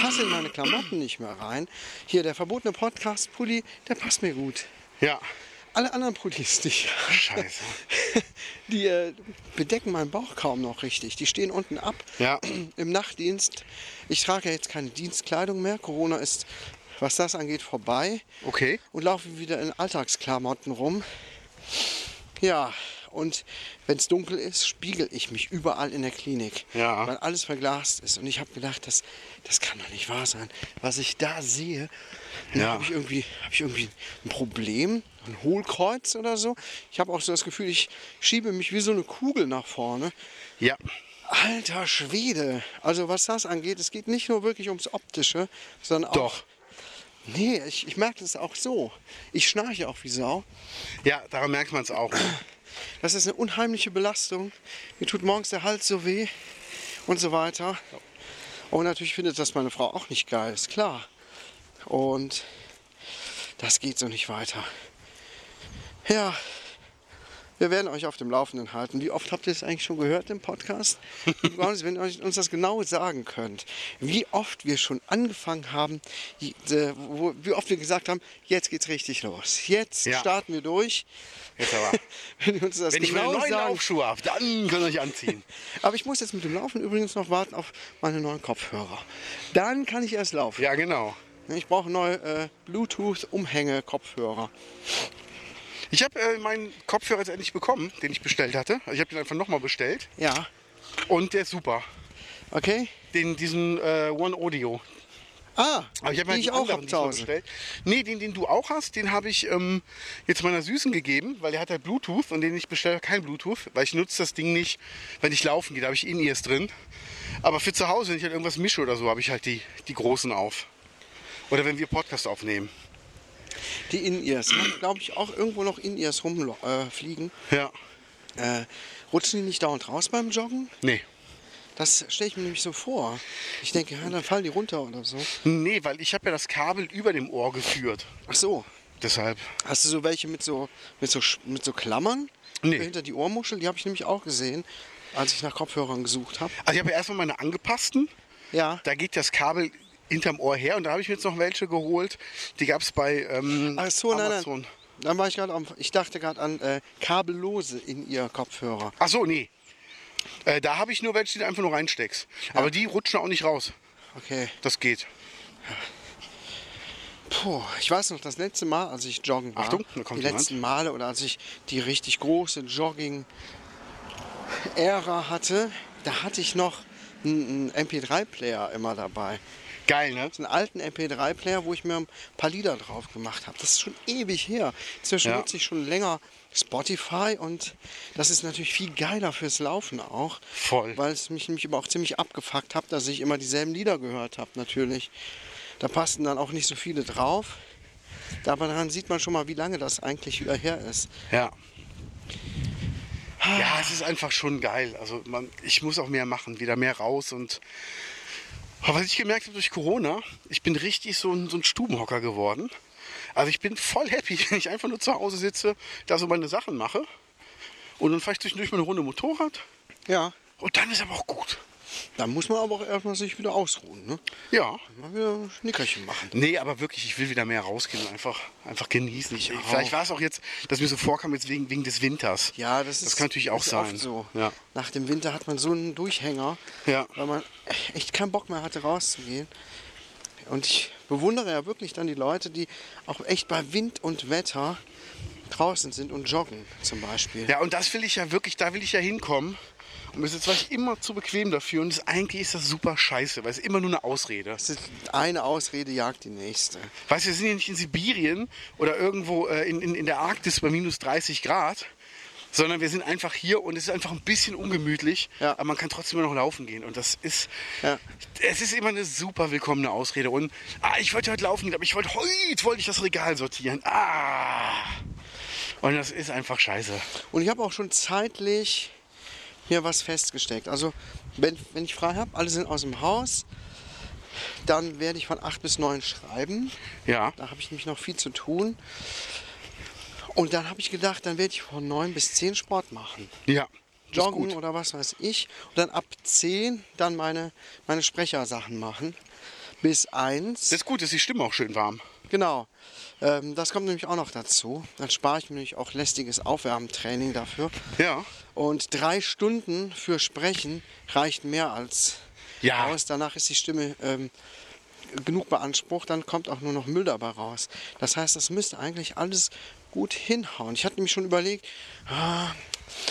passe in meine Klamotten nicht mehr rein. Hier, der verbotene Podcast-Pulli, der passt mir gut.
Ja.
Alle anderen Pullis, die,
Scheiße.
die äh, bedecken meinen Bauch kaum noch richtig. Die stehen unten ab
Ja.
im Nachtdienst. Ich trage ja jetzt keine Dienstkleidung mehr. Corona ist, was das angeht, vorbei.
Okay.
Und laufe wieder in Alltagsklamotten rum. Ja, und wenn es dunkel ist, spiegel ich mich überall in der Klinik.
Ja.
Weil alles verglast ist. Und ich habe gedacht, das, das kann doch nicht wahr sein. Was ich da sehe,
Ja.
ja. habe ich, irgendwie, hab ich irgendwie ein Problem, ein Hohlkreuz oder so. Ich habe auch so das Gefühl, ich schiebe mich wie so eine Kugel nach vorne.
Ja.
Alter Schwede. Also was das angeht, es geht nicht nur wirklich ums Optische, sondern auch...
Doch.
Nee, ich, ich merke das auch so. Ich schnarche auch wie Sau.
Ja, daran merkt man es auch.
Das ist eine unheimliche Belastung. Mir tut morgens der Hals so weh. und so weiter. Und natürlich findet das meine Frau auch nicht geil, ist klar. Und das geht so nicht weiter. Ja, wir werden euch auf dem Laufenden halten. Wie oft habt ihr es eigentlich schon gehört im Podcast? Wenn ihr uns das genau sagen könnt, wie oft wir schon angefangen haben, äh, wie oft wir gesagt haben, jetzt geht's richtig los. Jetzt
Ja.
starten wir durch.
Jetzt aber.
Wenn ihr uns das
Wenn ich
genau
meine neuen
sagen
Laufschuhe habe, dann könnt ihr euch anziehen.
Aber ich muss jetzt mit dem Laufen übrigens noch warten auf meine neuen Kopfhörer. Dann kann ich erst laufen.
Ja, genau.
Ich brauche neue äh, Bluetooth-Umhänge-Kopfhörer.
Ich habe äh, meinen Kopfhörer jetzt endlich bekommen, den ich bestellt hatte. Also ich habe den einfach nochmal bestellt.
Ja,
Und der ist super.
okay.
Den, diesen äh, One Audio.
Ah,
Aber ich habe halt
ich auch
anderen
zu Hause.
bestellt. Nee, den, den du auch hast, den habe ich ähm, jetzt meiner Süßen gegeben, weil der hat halt Bluetooth und den ich bestelle kein Bluetooth, weil ich nutze das Ding nicht, wenn ich laufen gehe, da habe ich In-Ears drin. Aber für zu Hause, wenn ich halt irgendwas mische oder so, habe ich halt die, die großen auf. Oder wenn wir Podcast aufnehmen.
Die In-Ears. glaube ich, auch irgendwo noch In-Ears rumfliegen. Äh, fliegen.
Ja.
äh, rutschen die nicht dauernd raus beim Joggen?
Nee.
Das stelle ich mir nämlich so vor. Ich denke, ja, dann fallen die runter oder so.
Nee, weil ich habe ja das Kabel über dem Ohr geführt.
Ach so.
Deshalb.
Hast du so welche mit so, mit so, mit so Klammern?
Nee.
Hinter die Ohrmuschel? Die habe ich nämlich auch gesehen, als ich nach Kopfhörern gesucht habe.
Also ich habe ja erstmal meine angepassten.
Ja.
Da geht das Kabel hinterm Ohr her und da habe ich mir jetzt noch welche geholt. Die gab es bei ähm,
Ach so, nein,
Amazon.
nein. Dann war ich gerade. Ich dachte gerade an äh, kabellose in ihr Kopfhörer.
Ach so, nee. Äh, da habe ich nur welche, die du einfach nur reinsteckst. Aber die rutschen auch nicht raus.
Okay.
Das geht.
Puh, ich weiß noch, das letzte Mal, als ich joggen war,
Achtung, da kommt
die
jemand.
letzten Male oder als ich die richtig große Jogging-Ära hatte, da hatte ich noch einen, einen MP3-Player immer dabei.
Geil, ne?
So einen alten MP3-Player, wo ich mir ein paar Lieder drauf gemacht habe. Das ist schon ewig her. Inzwischen
Ja.
nutze ich schon länger Spotify und das ist natürlich viel geiler fürs Laufen auch.
Voll.
Weil es mich nämlich aber auch ziemlich abgefuckt hat, dass ich immer dieselben Lieder gehört habe, natürlich. Da passten dann auch nicht so viele drauf. Aber daran sieht man schon mal, wie lange das eigentlich wieder her ist.
Ja. Ja, es ist einfach schon geil. Also man, ich muss auch mehr machen, wieder mehr raus und aber was ich gemerkt habe durch Corona, ich bin richtig so ein, so ein Stubenhocker geworden. Also ich bin voll happy, wenn ich einfach nur zu Hause sitze, da so meine Sachen mache und dann fahre ich zwischendurch mal eine Runde Motorrad
Ja,
und dann ist aber auch gut.
Da muss man aber auch erstmal sich wieder ausruhen. Ne?
Ja.
Mal wieder ein Nickerchen machen.
Nee, aber wirklich, ich will wieder mehr rausgehen und einfach, einfach genießen. Ich, vielleicht war es auch jetzt, dass mir so vorkam, jetzt wegen, wegen des Winters.
Ja, das ist
Das kann natürlich auch sein.
So.
Ja.
Nach dem Winter hat man so einen Durchhänger,
Ja.
weil man echt keinen Bock mehr hatte, rauszugehen. Und ich bewundere ja wirklich dann die Leute, die auch echt bei Wind und Wetter draußen sind und joggen zum Beispiel.
Ja, und das will ich ja wirklich, da will ich ja hinkommen. Und bis war ich immer zu bequem dafür und das, eigentlich ist das super scheiße, weil es ist immer nur eine Ausrede.
Ist eine Ausrede jagt die nächste.
Weißt du, wir sind ja nicht in Sibirien oder irgendwo äh, in, in, in der Arktis bei minus 30 Grad, sondern wir sind einfach hier und es ist einfach ein bisschen ungemütlich,
Ja.
aber man kann trotzdem immer noch laufen gehen. Und das ist,
Ja.
es ist immer eine super willkommene Ausrede. Und ah, ich wollte heute laufen gehen, aber ich wollte heute wollte ich das Regal sortieren. Ah! Und das ist einfach scheiße.
Und ich habe auch schon zeitlich mir was festgesteckt. Also wenn, wenn ich frei habe, alle sind aus dem Haus, dann werde ich von 8 bis 9 schreiben.
Ja.
Da habe ich nämlich noch viel zu tun. Und dann habe ich gedacht, dann werde ich von 9 bis 10 Sport machen.
Ja.
Joggen oder was weiß ich. Und dann ab 10 dann meine, meine Sprechersachen machen. Bis 1.
Das ist gut, ist die Stimme auch schön warm.
Genau. Ähm, das kommt nämlich auch noch dazu. Dann spare ich mir nämlich auch lästiges Aufwärmtraining dafür.
Ja.
Und drei Stunden für Sprechen reicht mehr als
Ja.
aus. Danach ist die Stimme ähm, genug beansprucht, dann kommt auch nur noch Müll dabei raus. Das heißt, das müsste eigentlich alles gut hinhauen. Ich hatte nämlich schon überlegt, ah,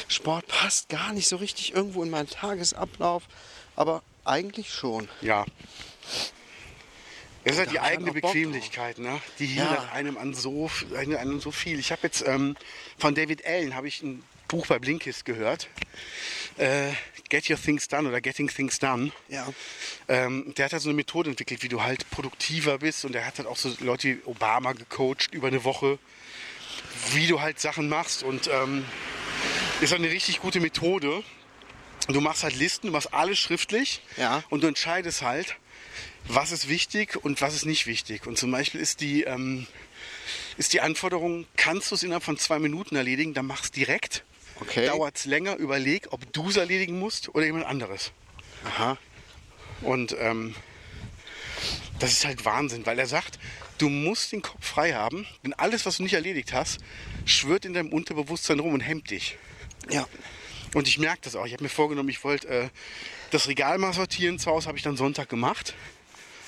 Sport passt gar nicht so richtig irgendwo in meinen Tagesablauf, aber eigentlich schon.
Ja. Es ist halt die eigene Bequemlichkeit, ne? die
Ja.
hindert einem an so, einem an so viel. Ich habe jetzt ähm, von David Allen habe ich ein Buch bei Blinkist gehört. Äh, Get Your Things Done oder Getting Things Done.
Ja.
Ähm, der hat halt so eine Methode entwickelt, wie du halt produktiver bist. Und der hat halt auch so Leute wie Obama gecoacht über eine Woche, wie du halt Sachen machst. Und ähm, ist halt eine richtig gute Methode. du machst halt Listen, du machst alles schriftlich
Ja.
und du entscheidest halt, was ist wichtig und was ist nicht wichtig. Und zum Beispiel ist die, ähm, ist die Anforderung, kannst du es innerhalb von zwei Minuten erledigen, dann mach's direkt.
Okay.
Dauert es länger, überleg, ob du es erledigen musst oder jemand anderes.
Aha.
Und ähm, das ist halt Wahnsinn, weil er sagt, du musst den Kopf frei haben, denn alles, was du nicht erledigt hast, schwört in deinem Unterbewusstsein rum und hemmt dich.
Ja.
Und ich merke das auch. Ich habe mir vorgenommen, ich wollte äh, das Regal mal sortieren. Zu Hause habe ich dann Sonntag gemacht.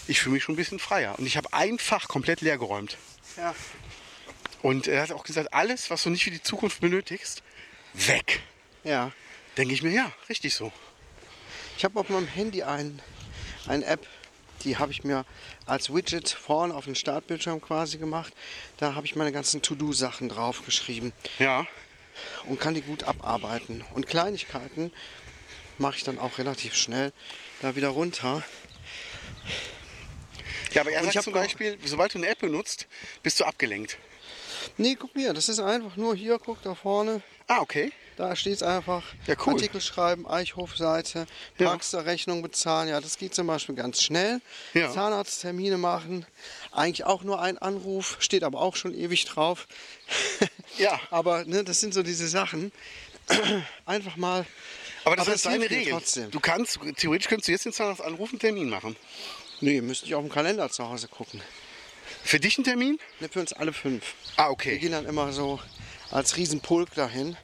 Ich fühle mich schon ein bisschen freier. Und ich habe einfach komplett leer geräumt.
Ja.
Und er hat auch gesagt, alles, was du nicht für die Zukunft benötigst, weg.
Ja.
Denke ich mir, ja, richtig so.
Ich habe auf meinem Handy ein, eine App, die habe ich mir als Widget vorne auf den Startbildschirm quasi gemacht. Da habe ich meine ganzen To-Do-Sachen draufgeschrieben
Ja.
und kann die gut abarbeiten. Und Kleinigkeiten mache ich dann auch relativ schnell da wieder runter.
Ja, aber er
Und ich
sagt zum Beispiel, sobald du eine App benutzt, bist du abgelenkt.
Nee, guck mir, das ist einfach nur hier, guck da vorne.
Ah, okay.
Da steht es einfach.
Ja, cool.
Artikel schreiben, Eichhofseite. Praxisrechnung bezahlen. Ja, das geht zum Beispiel ganz schnell.
Ja.
Zahnarzttermine machen. Eigentlich auch nur ein Anruf, steht aber auch schon ewig drauf.
Ja.
aber ne, das sind so diese Sachen. Einfach mal.
Aber das
Aber
ist
es hilft
deine Regel.
trotzdem.
Du kannst, theoretisch könntest du jetzt den Zahnarzt anrufen, einen Termin machen.
Nee, müsste ich auf dem Kalender zu Hause gucken.
Für dich ein Termin?
Ne, für uns alle fünf.
Ah,
Wir
okay.
gehen dann immer so als Riesenpulk dahin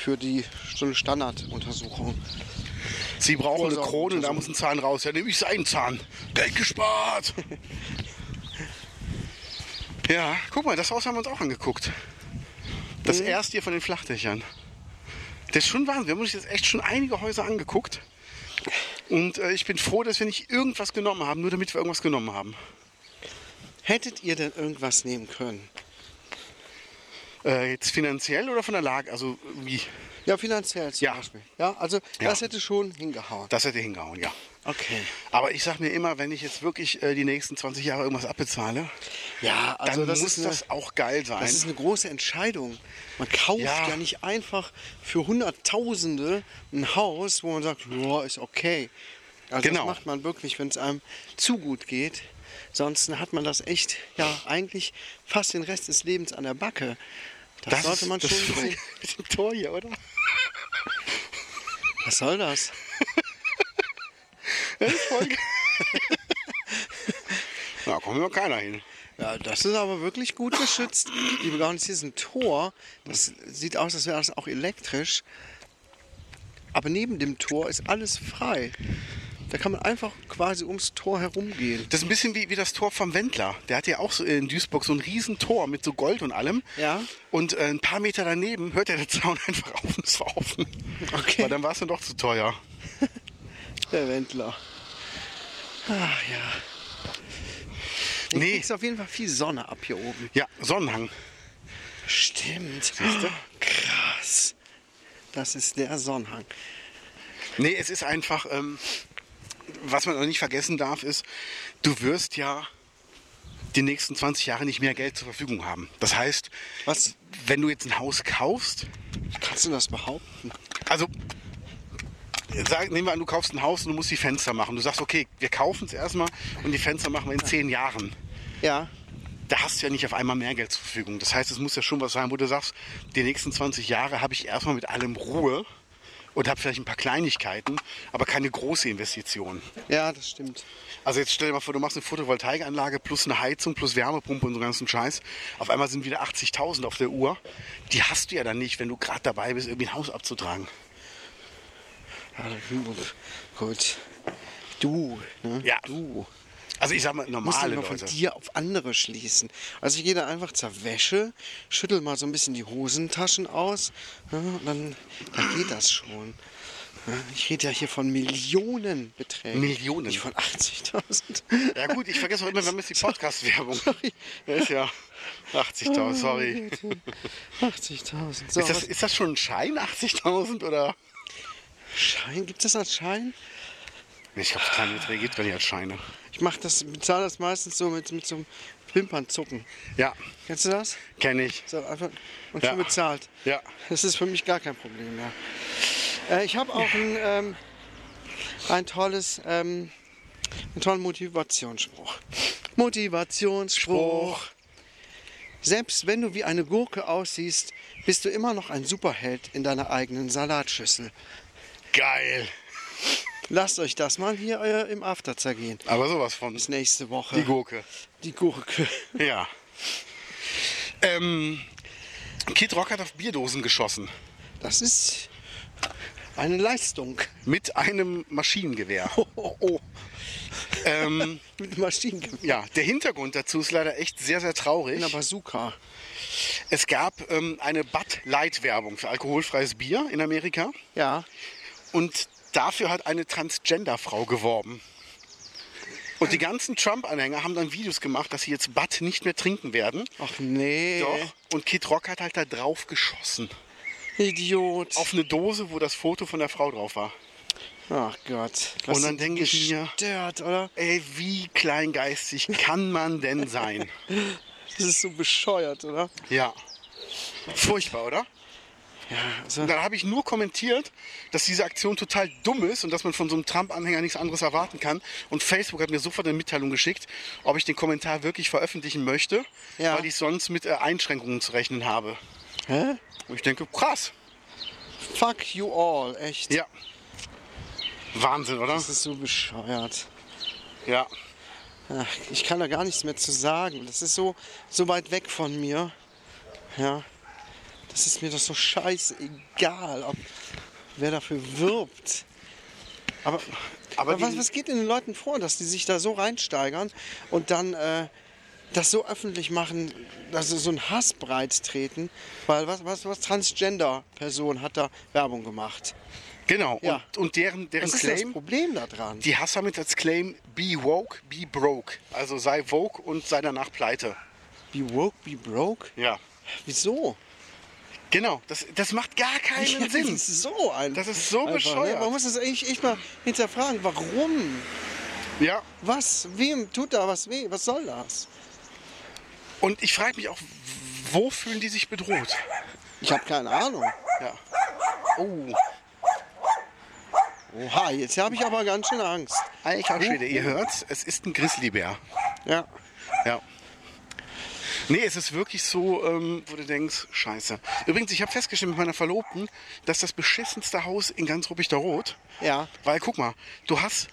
für die Stunde Standarduntersuchung.
Sie brauchen eine Krone da muss ein Zahn raus. Ja, nehme ich seinen Zahn. Geld gespart. ja, guck mal, das Haus haben wir uns auch angeguckt. Das
Mhm.
erste hier von den Flachdächern. Das ist schon Wahnsinn. Wir haben uns jetzt echt schon einige Häuser angeguckt. Und äh, ich bin froh, dass wir nicht irgendwas genommen haben, nur damit wir irgendwas genommen haben.
Hättet ihr denn irgendwas nehmen können?
Äh, jetzt finanziell oder von der Lage? Also wie?
Ja, finanziell zum
Ja.
Beispiel. Ja, also
Ja.
das hätte schon hingehauen.
Das hätte hingehauen, ja.
Okay.
Aber ich sag mir immer, wenn ich jetzt wirklich äh, die nächsten 20 Jahre irgendwas abbezahle,
Ja, also
dann
das
muss
eine,
das auch geil sein.
das ist eine große Entscheidung. Man kauft ja.
Ja.
nicht einfach für Hunderttausende ein Haus, wo man sagt, ja, ist okay. Also
Genau.
das macht man wirklich, wenn es einem zu gut geht. Sonst hat man das echt, ja, eigentlich fast den Rest des Lebens an der Backe. Das, sollte
ist-
man
das
schon
ist voll
sehen.
mit dem Tor hier, oder?
Was soll das?
Das ist voll geil. Da kommt ja keiner hin.
Ja, das ist aber wirklich gut geschützt. Liebe Gaunis, hier ist ein Tor. Das sieht aus, als wäre das auch elektrisch. Aber neben dem Tor ist alles frei. Da kann man einfach quasi ums Tor herumgehen.
Das ist ein bisschen wie, wie das Tor vom Wendler. Der hatte ja auch so in Duisburg so ein riesen Tor mit so Gold und allem.
Ja.
Und äh, ein paar Meter daneben hört der Zaun einfach auf und war offen.
Okay.
Weil dann war es dann doch zu teuer.
Der Wendler. Ach ja. Du
Nee.
kriegst auf jeden Fall viel Sonne ab hier oben.
Ja, Sonnenhang.
Stimmt. Oh, krass. Das ist der Sonnenhang.
Nee, es ist einfach, ähm, was man noch nicht vergessen darf, ist, du wirst ja die nächsten 20 Jahre nicht mehr Geld zur Verfügung haben. Das heißt,
Was?
wenn du jetzt ein Haus kaufst,
Kannst du das behaupten?
also sag, nehmen wir an, du kaufst ein Haus und du musst die Fenster machen. Du sagst, okay, wir kaufen es erstmal und die Fenster machen wir in 10 Jahren.
Ja.
Da hast du ja nicht auf einmal mehr Geld zur Verfügung. Das heißt, es muss ja schon was sein, wo du sagst, die nächsten 20 Jahre habe ich erstmal mit allem Ruhe und habe vielleicht ein paar Kleinigkeiten, aber keine große Investition.
Ja, das stimmt.
Also jetzt stell dir mal vor, du machst eine Photovoltaikanlage plus eine Heizung plus Wärmepumpe und so ganzen Scheiß. Auf einmal sind wieder 80.000 auf der Uhr. Die hast du ja dann nicht, wenn du gerade dabei bist, irgendwie ein Haus abzutragen.
Gut. Du, ne?
Ja.
Du.
Also ich sag mal,
musst
normale
du immer von dir auf andere schließen. Also ich gehe da einfach zur Wäsche, schüttel mal so ein bisschen die Hosentaschen aus, ja, und dann, dann geht das schon. Ja, Ich rede ja hier von Millionenbeträgen.
Millionen.
Nicht von 80.000.
Ja gut, ich vergesse auch immer, wir jetzt die Podcast-Werbung. Ja, ist ja 80.000, sorry.
80.000. So,
Ist das, ist das schon ein Schein, 80.000 oder?
Schein? Gibt es das als Schein?
Ich glaube, kleine Beträge gibt es nicht als Scheine.
Ich mach das, bezahle das meistens so mit, mit so einem Wimpernzucken.
Ja,
Kennst du das?
kenne ich.
So einfach und
Ja.
schon bezahlt.
Ja.
Das ist für mich gar kein Problem mehr. Äh, ich habe auch ein, ähm, ein tolles, ähm, einen tollen Motivationsspruch. Motivationsspruch. Selbst wenn du wie eine Gurke aussiehst, bist du immer noch ein Superheld in deiner eigenen Salatschüssel.
Geil.
Lasst euch das mal hier äh, im After zergehen.
Aber sowas von.
Bis nächste Woche.
Die Gurke.
Die Gurke.
Ja. Ähm, Kid Rock hat auf Bierdosen geschossen.
Das ist eine Leistung.
Mit einem Maschinengewehr.
Oh, oh, oh.
ähm,
Mit Maschinengewehr.
ja, der Hintergrund dazu ist leider echt sehr, sehr traurig.
In der Bazooka.
Es gab ähm, eine Bud Light Werbung für alkoholfreies Bier in Amerika.
Ja.
Und dafür hat eine Transgender-Frau geworben. Und die ganzen Trump-Anhänger haben dann Videos gemacht, dass sie jetzt Bud nicht mehr trinken werden.
Ach nee.
Doch. Und Kid Rock hat halt da drauf geschossen.
Idiot.
Auf eine Dose, wo das Foto von der Frau drauf war.
Ach Gott.
Und dann denke ich mir-
Gestört, oder?
Ey, wie kleingeistig kann man denn sein?
Das ist so bescheuert, oder?
Ja. Furchtbar, oder?
Ja, also,
Und dann habe ich nur kommentiert, dass diese Aktion total dumm ist und dass man von so einem Trump-Anhänger nichts anderes erwarten kann. Und Facebook hat mir sofort eine Mitteilung geschickt, ob ich den Kommentar wirklich veröffentlichen möchte,
Ja.
weil ich sonst mit äh, Einschränkungen zu rechnen habe.
hä?
Und ich denke, krass.
Fuck you all, echt.
Ja. Wahnsinn, oder?
Das ist so bescheuert.
Ja.
Ach, ich kann da gar nichts mehr zu sagen. Das ist so, so weit weg von mir. Ja. Das ist mir doch so scheißegal, ob wer dafür wirbt. Aber,
Aber
aber was, was geht in den Leuten vor, dass die sich da so reinsteigern und dann äh, das so öffentlich machen, dass sie so einen Hass breit treten? Weil was, was, was Transgender-Person hat da Werbung gemacht?
Genau.
Ja.
Und, und deren, deren
Was ist das
Claim,
Problem da dran?
die Hass haben jetzt als Claim, be woke, be broke. Also sei woke und sei danach pleite.
Be woke, be broke?
Ja.
Wieso?
Genau. Das, das macht gar keinen
Ja,
Sinn.
Das ist so ein.
Das ist so
einfach,
bescheuert.
Ne? Man muss das echt, echt mal hinterfragen. Warum?
Ja.
Was? Wem tut da was weh? Was soll das?
Und ich frage mich auch, wo fühlen die sich bedroht?
Ich habe keine Ahnung.
Ja. Oh,
Oha, jetzt habe ich aber ganz schön Angst.
alter Schwede, ihr hört's, es ist ein Grizzlybär.
Ja.
Ja. Nee, es ist wirklich so, ähm, wo du denkst, scheiße. Übrigens, ich habe festgestellt mit meiner Verlobten, dass das beschissenste Haus in ganz Ruppichter Rot,
Ja.
weil guck mal, du hast,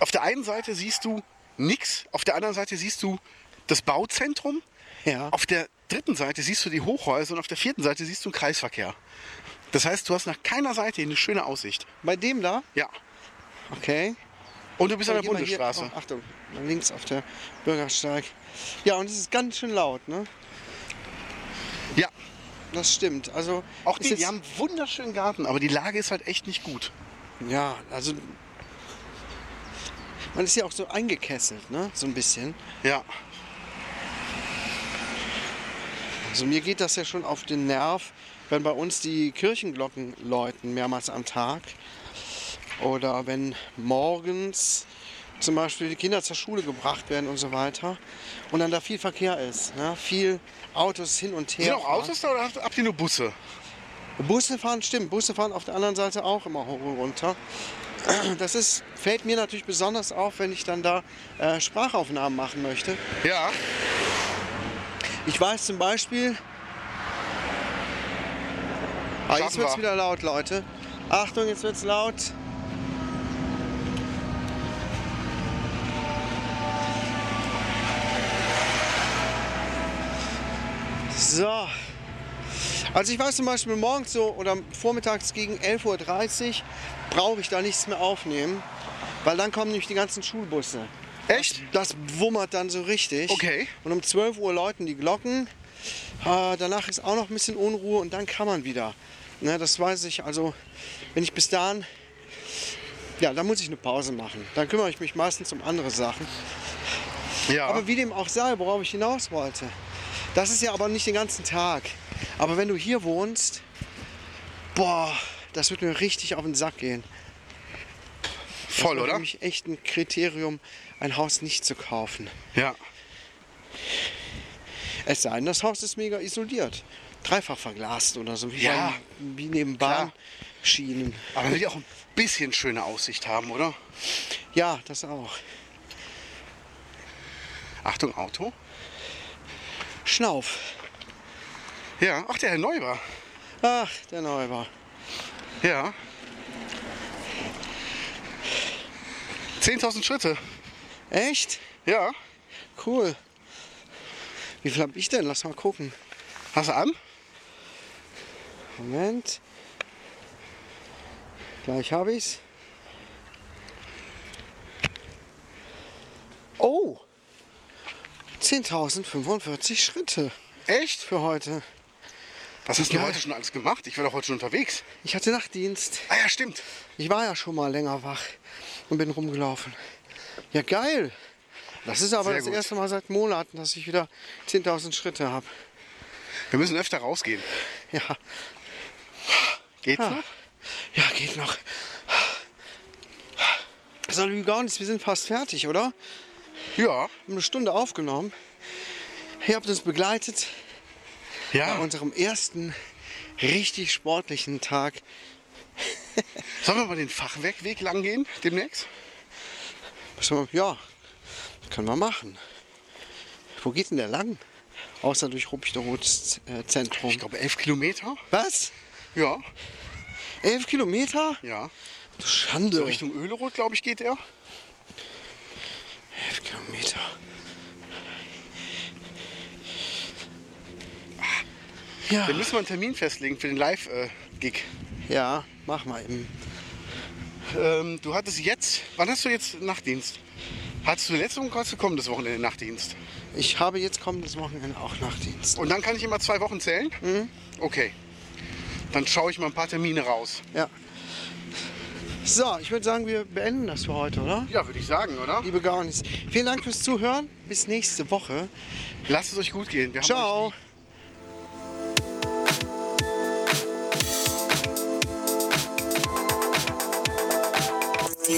auf der einen Seite siehst du nix, auf der anderen Seite siehst du das Bauzentrum,
Ja.
auf der dritten Seite siehst du die Hochhäuser und auf der vierten Seite siehst du einen Kreisverkehr. Das heißt, du hast nach keiner Seite eine schöne Aussicht.
Bei dem da?
Ja.
Okay.
Und du bist an der
mal hier-
Bundesstraße.
Oh, Achtung, links auf der Bürgersteig. Ja, und es ist ganz schön laut, ne?
Ja.
Das stimmt. Also
Auch die, die haben einen wunderschönen Garten, aber die Lage ist halt echt nicht gut.
Ja, also man ist ja auch so eingekesselt, ne? So ein bisschen.
Ja.
Also mir geht das ja schon auf den Nerv, wenn bei uns die Kirchenglocken läuten mehrmals am Tag. Oder wenn morgens zum Beispiel die Kinder zur Schule gebracht werden und so weiter. Und dann da viel Verkehr ist. Ne? Viel Autos hin und her.
Sind auch. Autos da oder habt ihr nur Busse?
Busse fahren, stimmt. Busse fahren auf der anderen Seite auch immer hoch und runter. Das ist, fällt mir natürlich besonders auf, wenn ich dann da äh, Sprachaufnahmen machen möchte.
Ja.
Ich weiß zum Beispiel. Ah, jetzt wird es wieder laut, Leute. Achtung, jetzt wird es laut. So. Also ich weiß zum Beispiel morgens so oder vormittags gegen 11.30 Uhr brauche ich da nichts mehr aufnehmen, weil dann kommen nämlich die ganzen Schulbusse.
Echt?
Das wummert dann so richtig.
Okay.
Und um 12 Uhr läuten die Glocken. Äh, danach ist auch noch ein bisschen Unruhe und dann kann man wieder. Ne, das weiß ich. Also, wenn ich bis dahin. Ja, dann muss ich eine Pause machen. Dann kümmere ich mich meistens um andere Sachen.
Ja.
Aber wie dem auch sei, worauf ich hinaus wollte. Das ist ja aber nicht den ganzen Tag. Aber wenn du hier wohnst, boah, das wird mir richtig auf den Sack gehen.
Voll,
das
oder?
für mich echt ein Kriterium, ein Haus nicht zu kaufen.
Ja.
Es sei denn, das Haus ist mega isoliert. Dreifach verglast oder so. Wie,
Ja,
beim, wie neben Bahn, Schienen.
Aber man will ja auch ein bisschen schöne Aussicht haben, oder?
Ja, das auch.
Achtung, Auto.
Schnauf.
Ja, ach, der Herr Neuber.
Ach, der Neubau.
Ja. 10.000 Schritte.
Echt?
Ja.
Cool. Wie viel hab ich denn? Lass mal gucken.
Hast du an?
Moment. Gleich habe ich's. Oh! 10.045 Schritte
Echt?
für heute.
Was hast du
Geil.
heute schon alles gemacht? Ich war doch heute schon unterwegs.
Ich hatte Nachtdienst.
Ah ja, stimmt.
Ich war ja schon mal länger wach und bin rumgelaufen. Ja, geil. Das ist aber
Sehr
das
gut.
erste Mal seit Monaten, dass ich wieder 10.000 Schritte habe.
Wir müssen öfter rausgehen.
Ja,
Geht's
Ah.
noch?
ja, geht noch. So, Lügarnis, wir sind fast fertig, oder?
Ja.
Wir haben eine Stunde aufgenommen. Ihr habt uns begleitet bei
Ja.
unserem ersten richtig sportlichen Tag.
Sollen wir mal den Fachwerkweg lang gehen demnächst?
Ja, können wir machen. Wo geht denn der lang? Außer durch Ruppichteroths äh, Zentrum.
Ich glaube 11 Kilometer.
Was?
Ja.
Elf Kilometer?
Ja.
Schande.
So Richtung Öleroth, glaube ich, geht er.
Elf Kilometer. Ja,
Wir müssen mal einen Termin festlegen für den Live-Gig.
ja, mach mal eben.
Ähm, du hattest jetzt, wann hast du jetzt Nachtdienst? Hattest du letzte Woche, hast du kommendes Wochenende Nachtdienst?
Ich habe jetzt kommendes Wochenende auch Nachtdienst.
Und dann kann ich immer zwei Wochen zählen? Okay. Dann schaue ich mal ein paar Termine raus.
Ja. So, ich würde sagen, wir beenden das für heute, oder?
Ja, würde ich sagen, oder?
Liebe Gaunis, vielen Dank fürs Zuhören. Bis nächste Woche.
Lasst es euch gut gehen.
Ciao.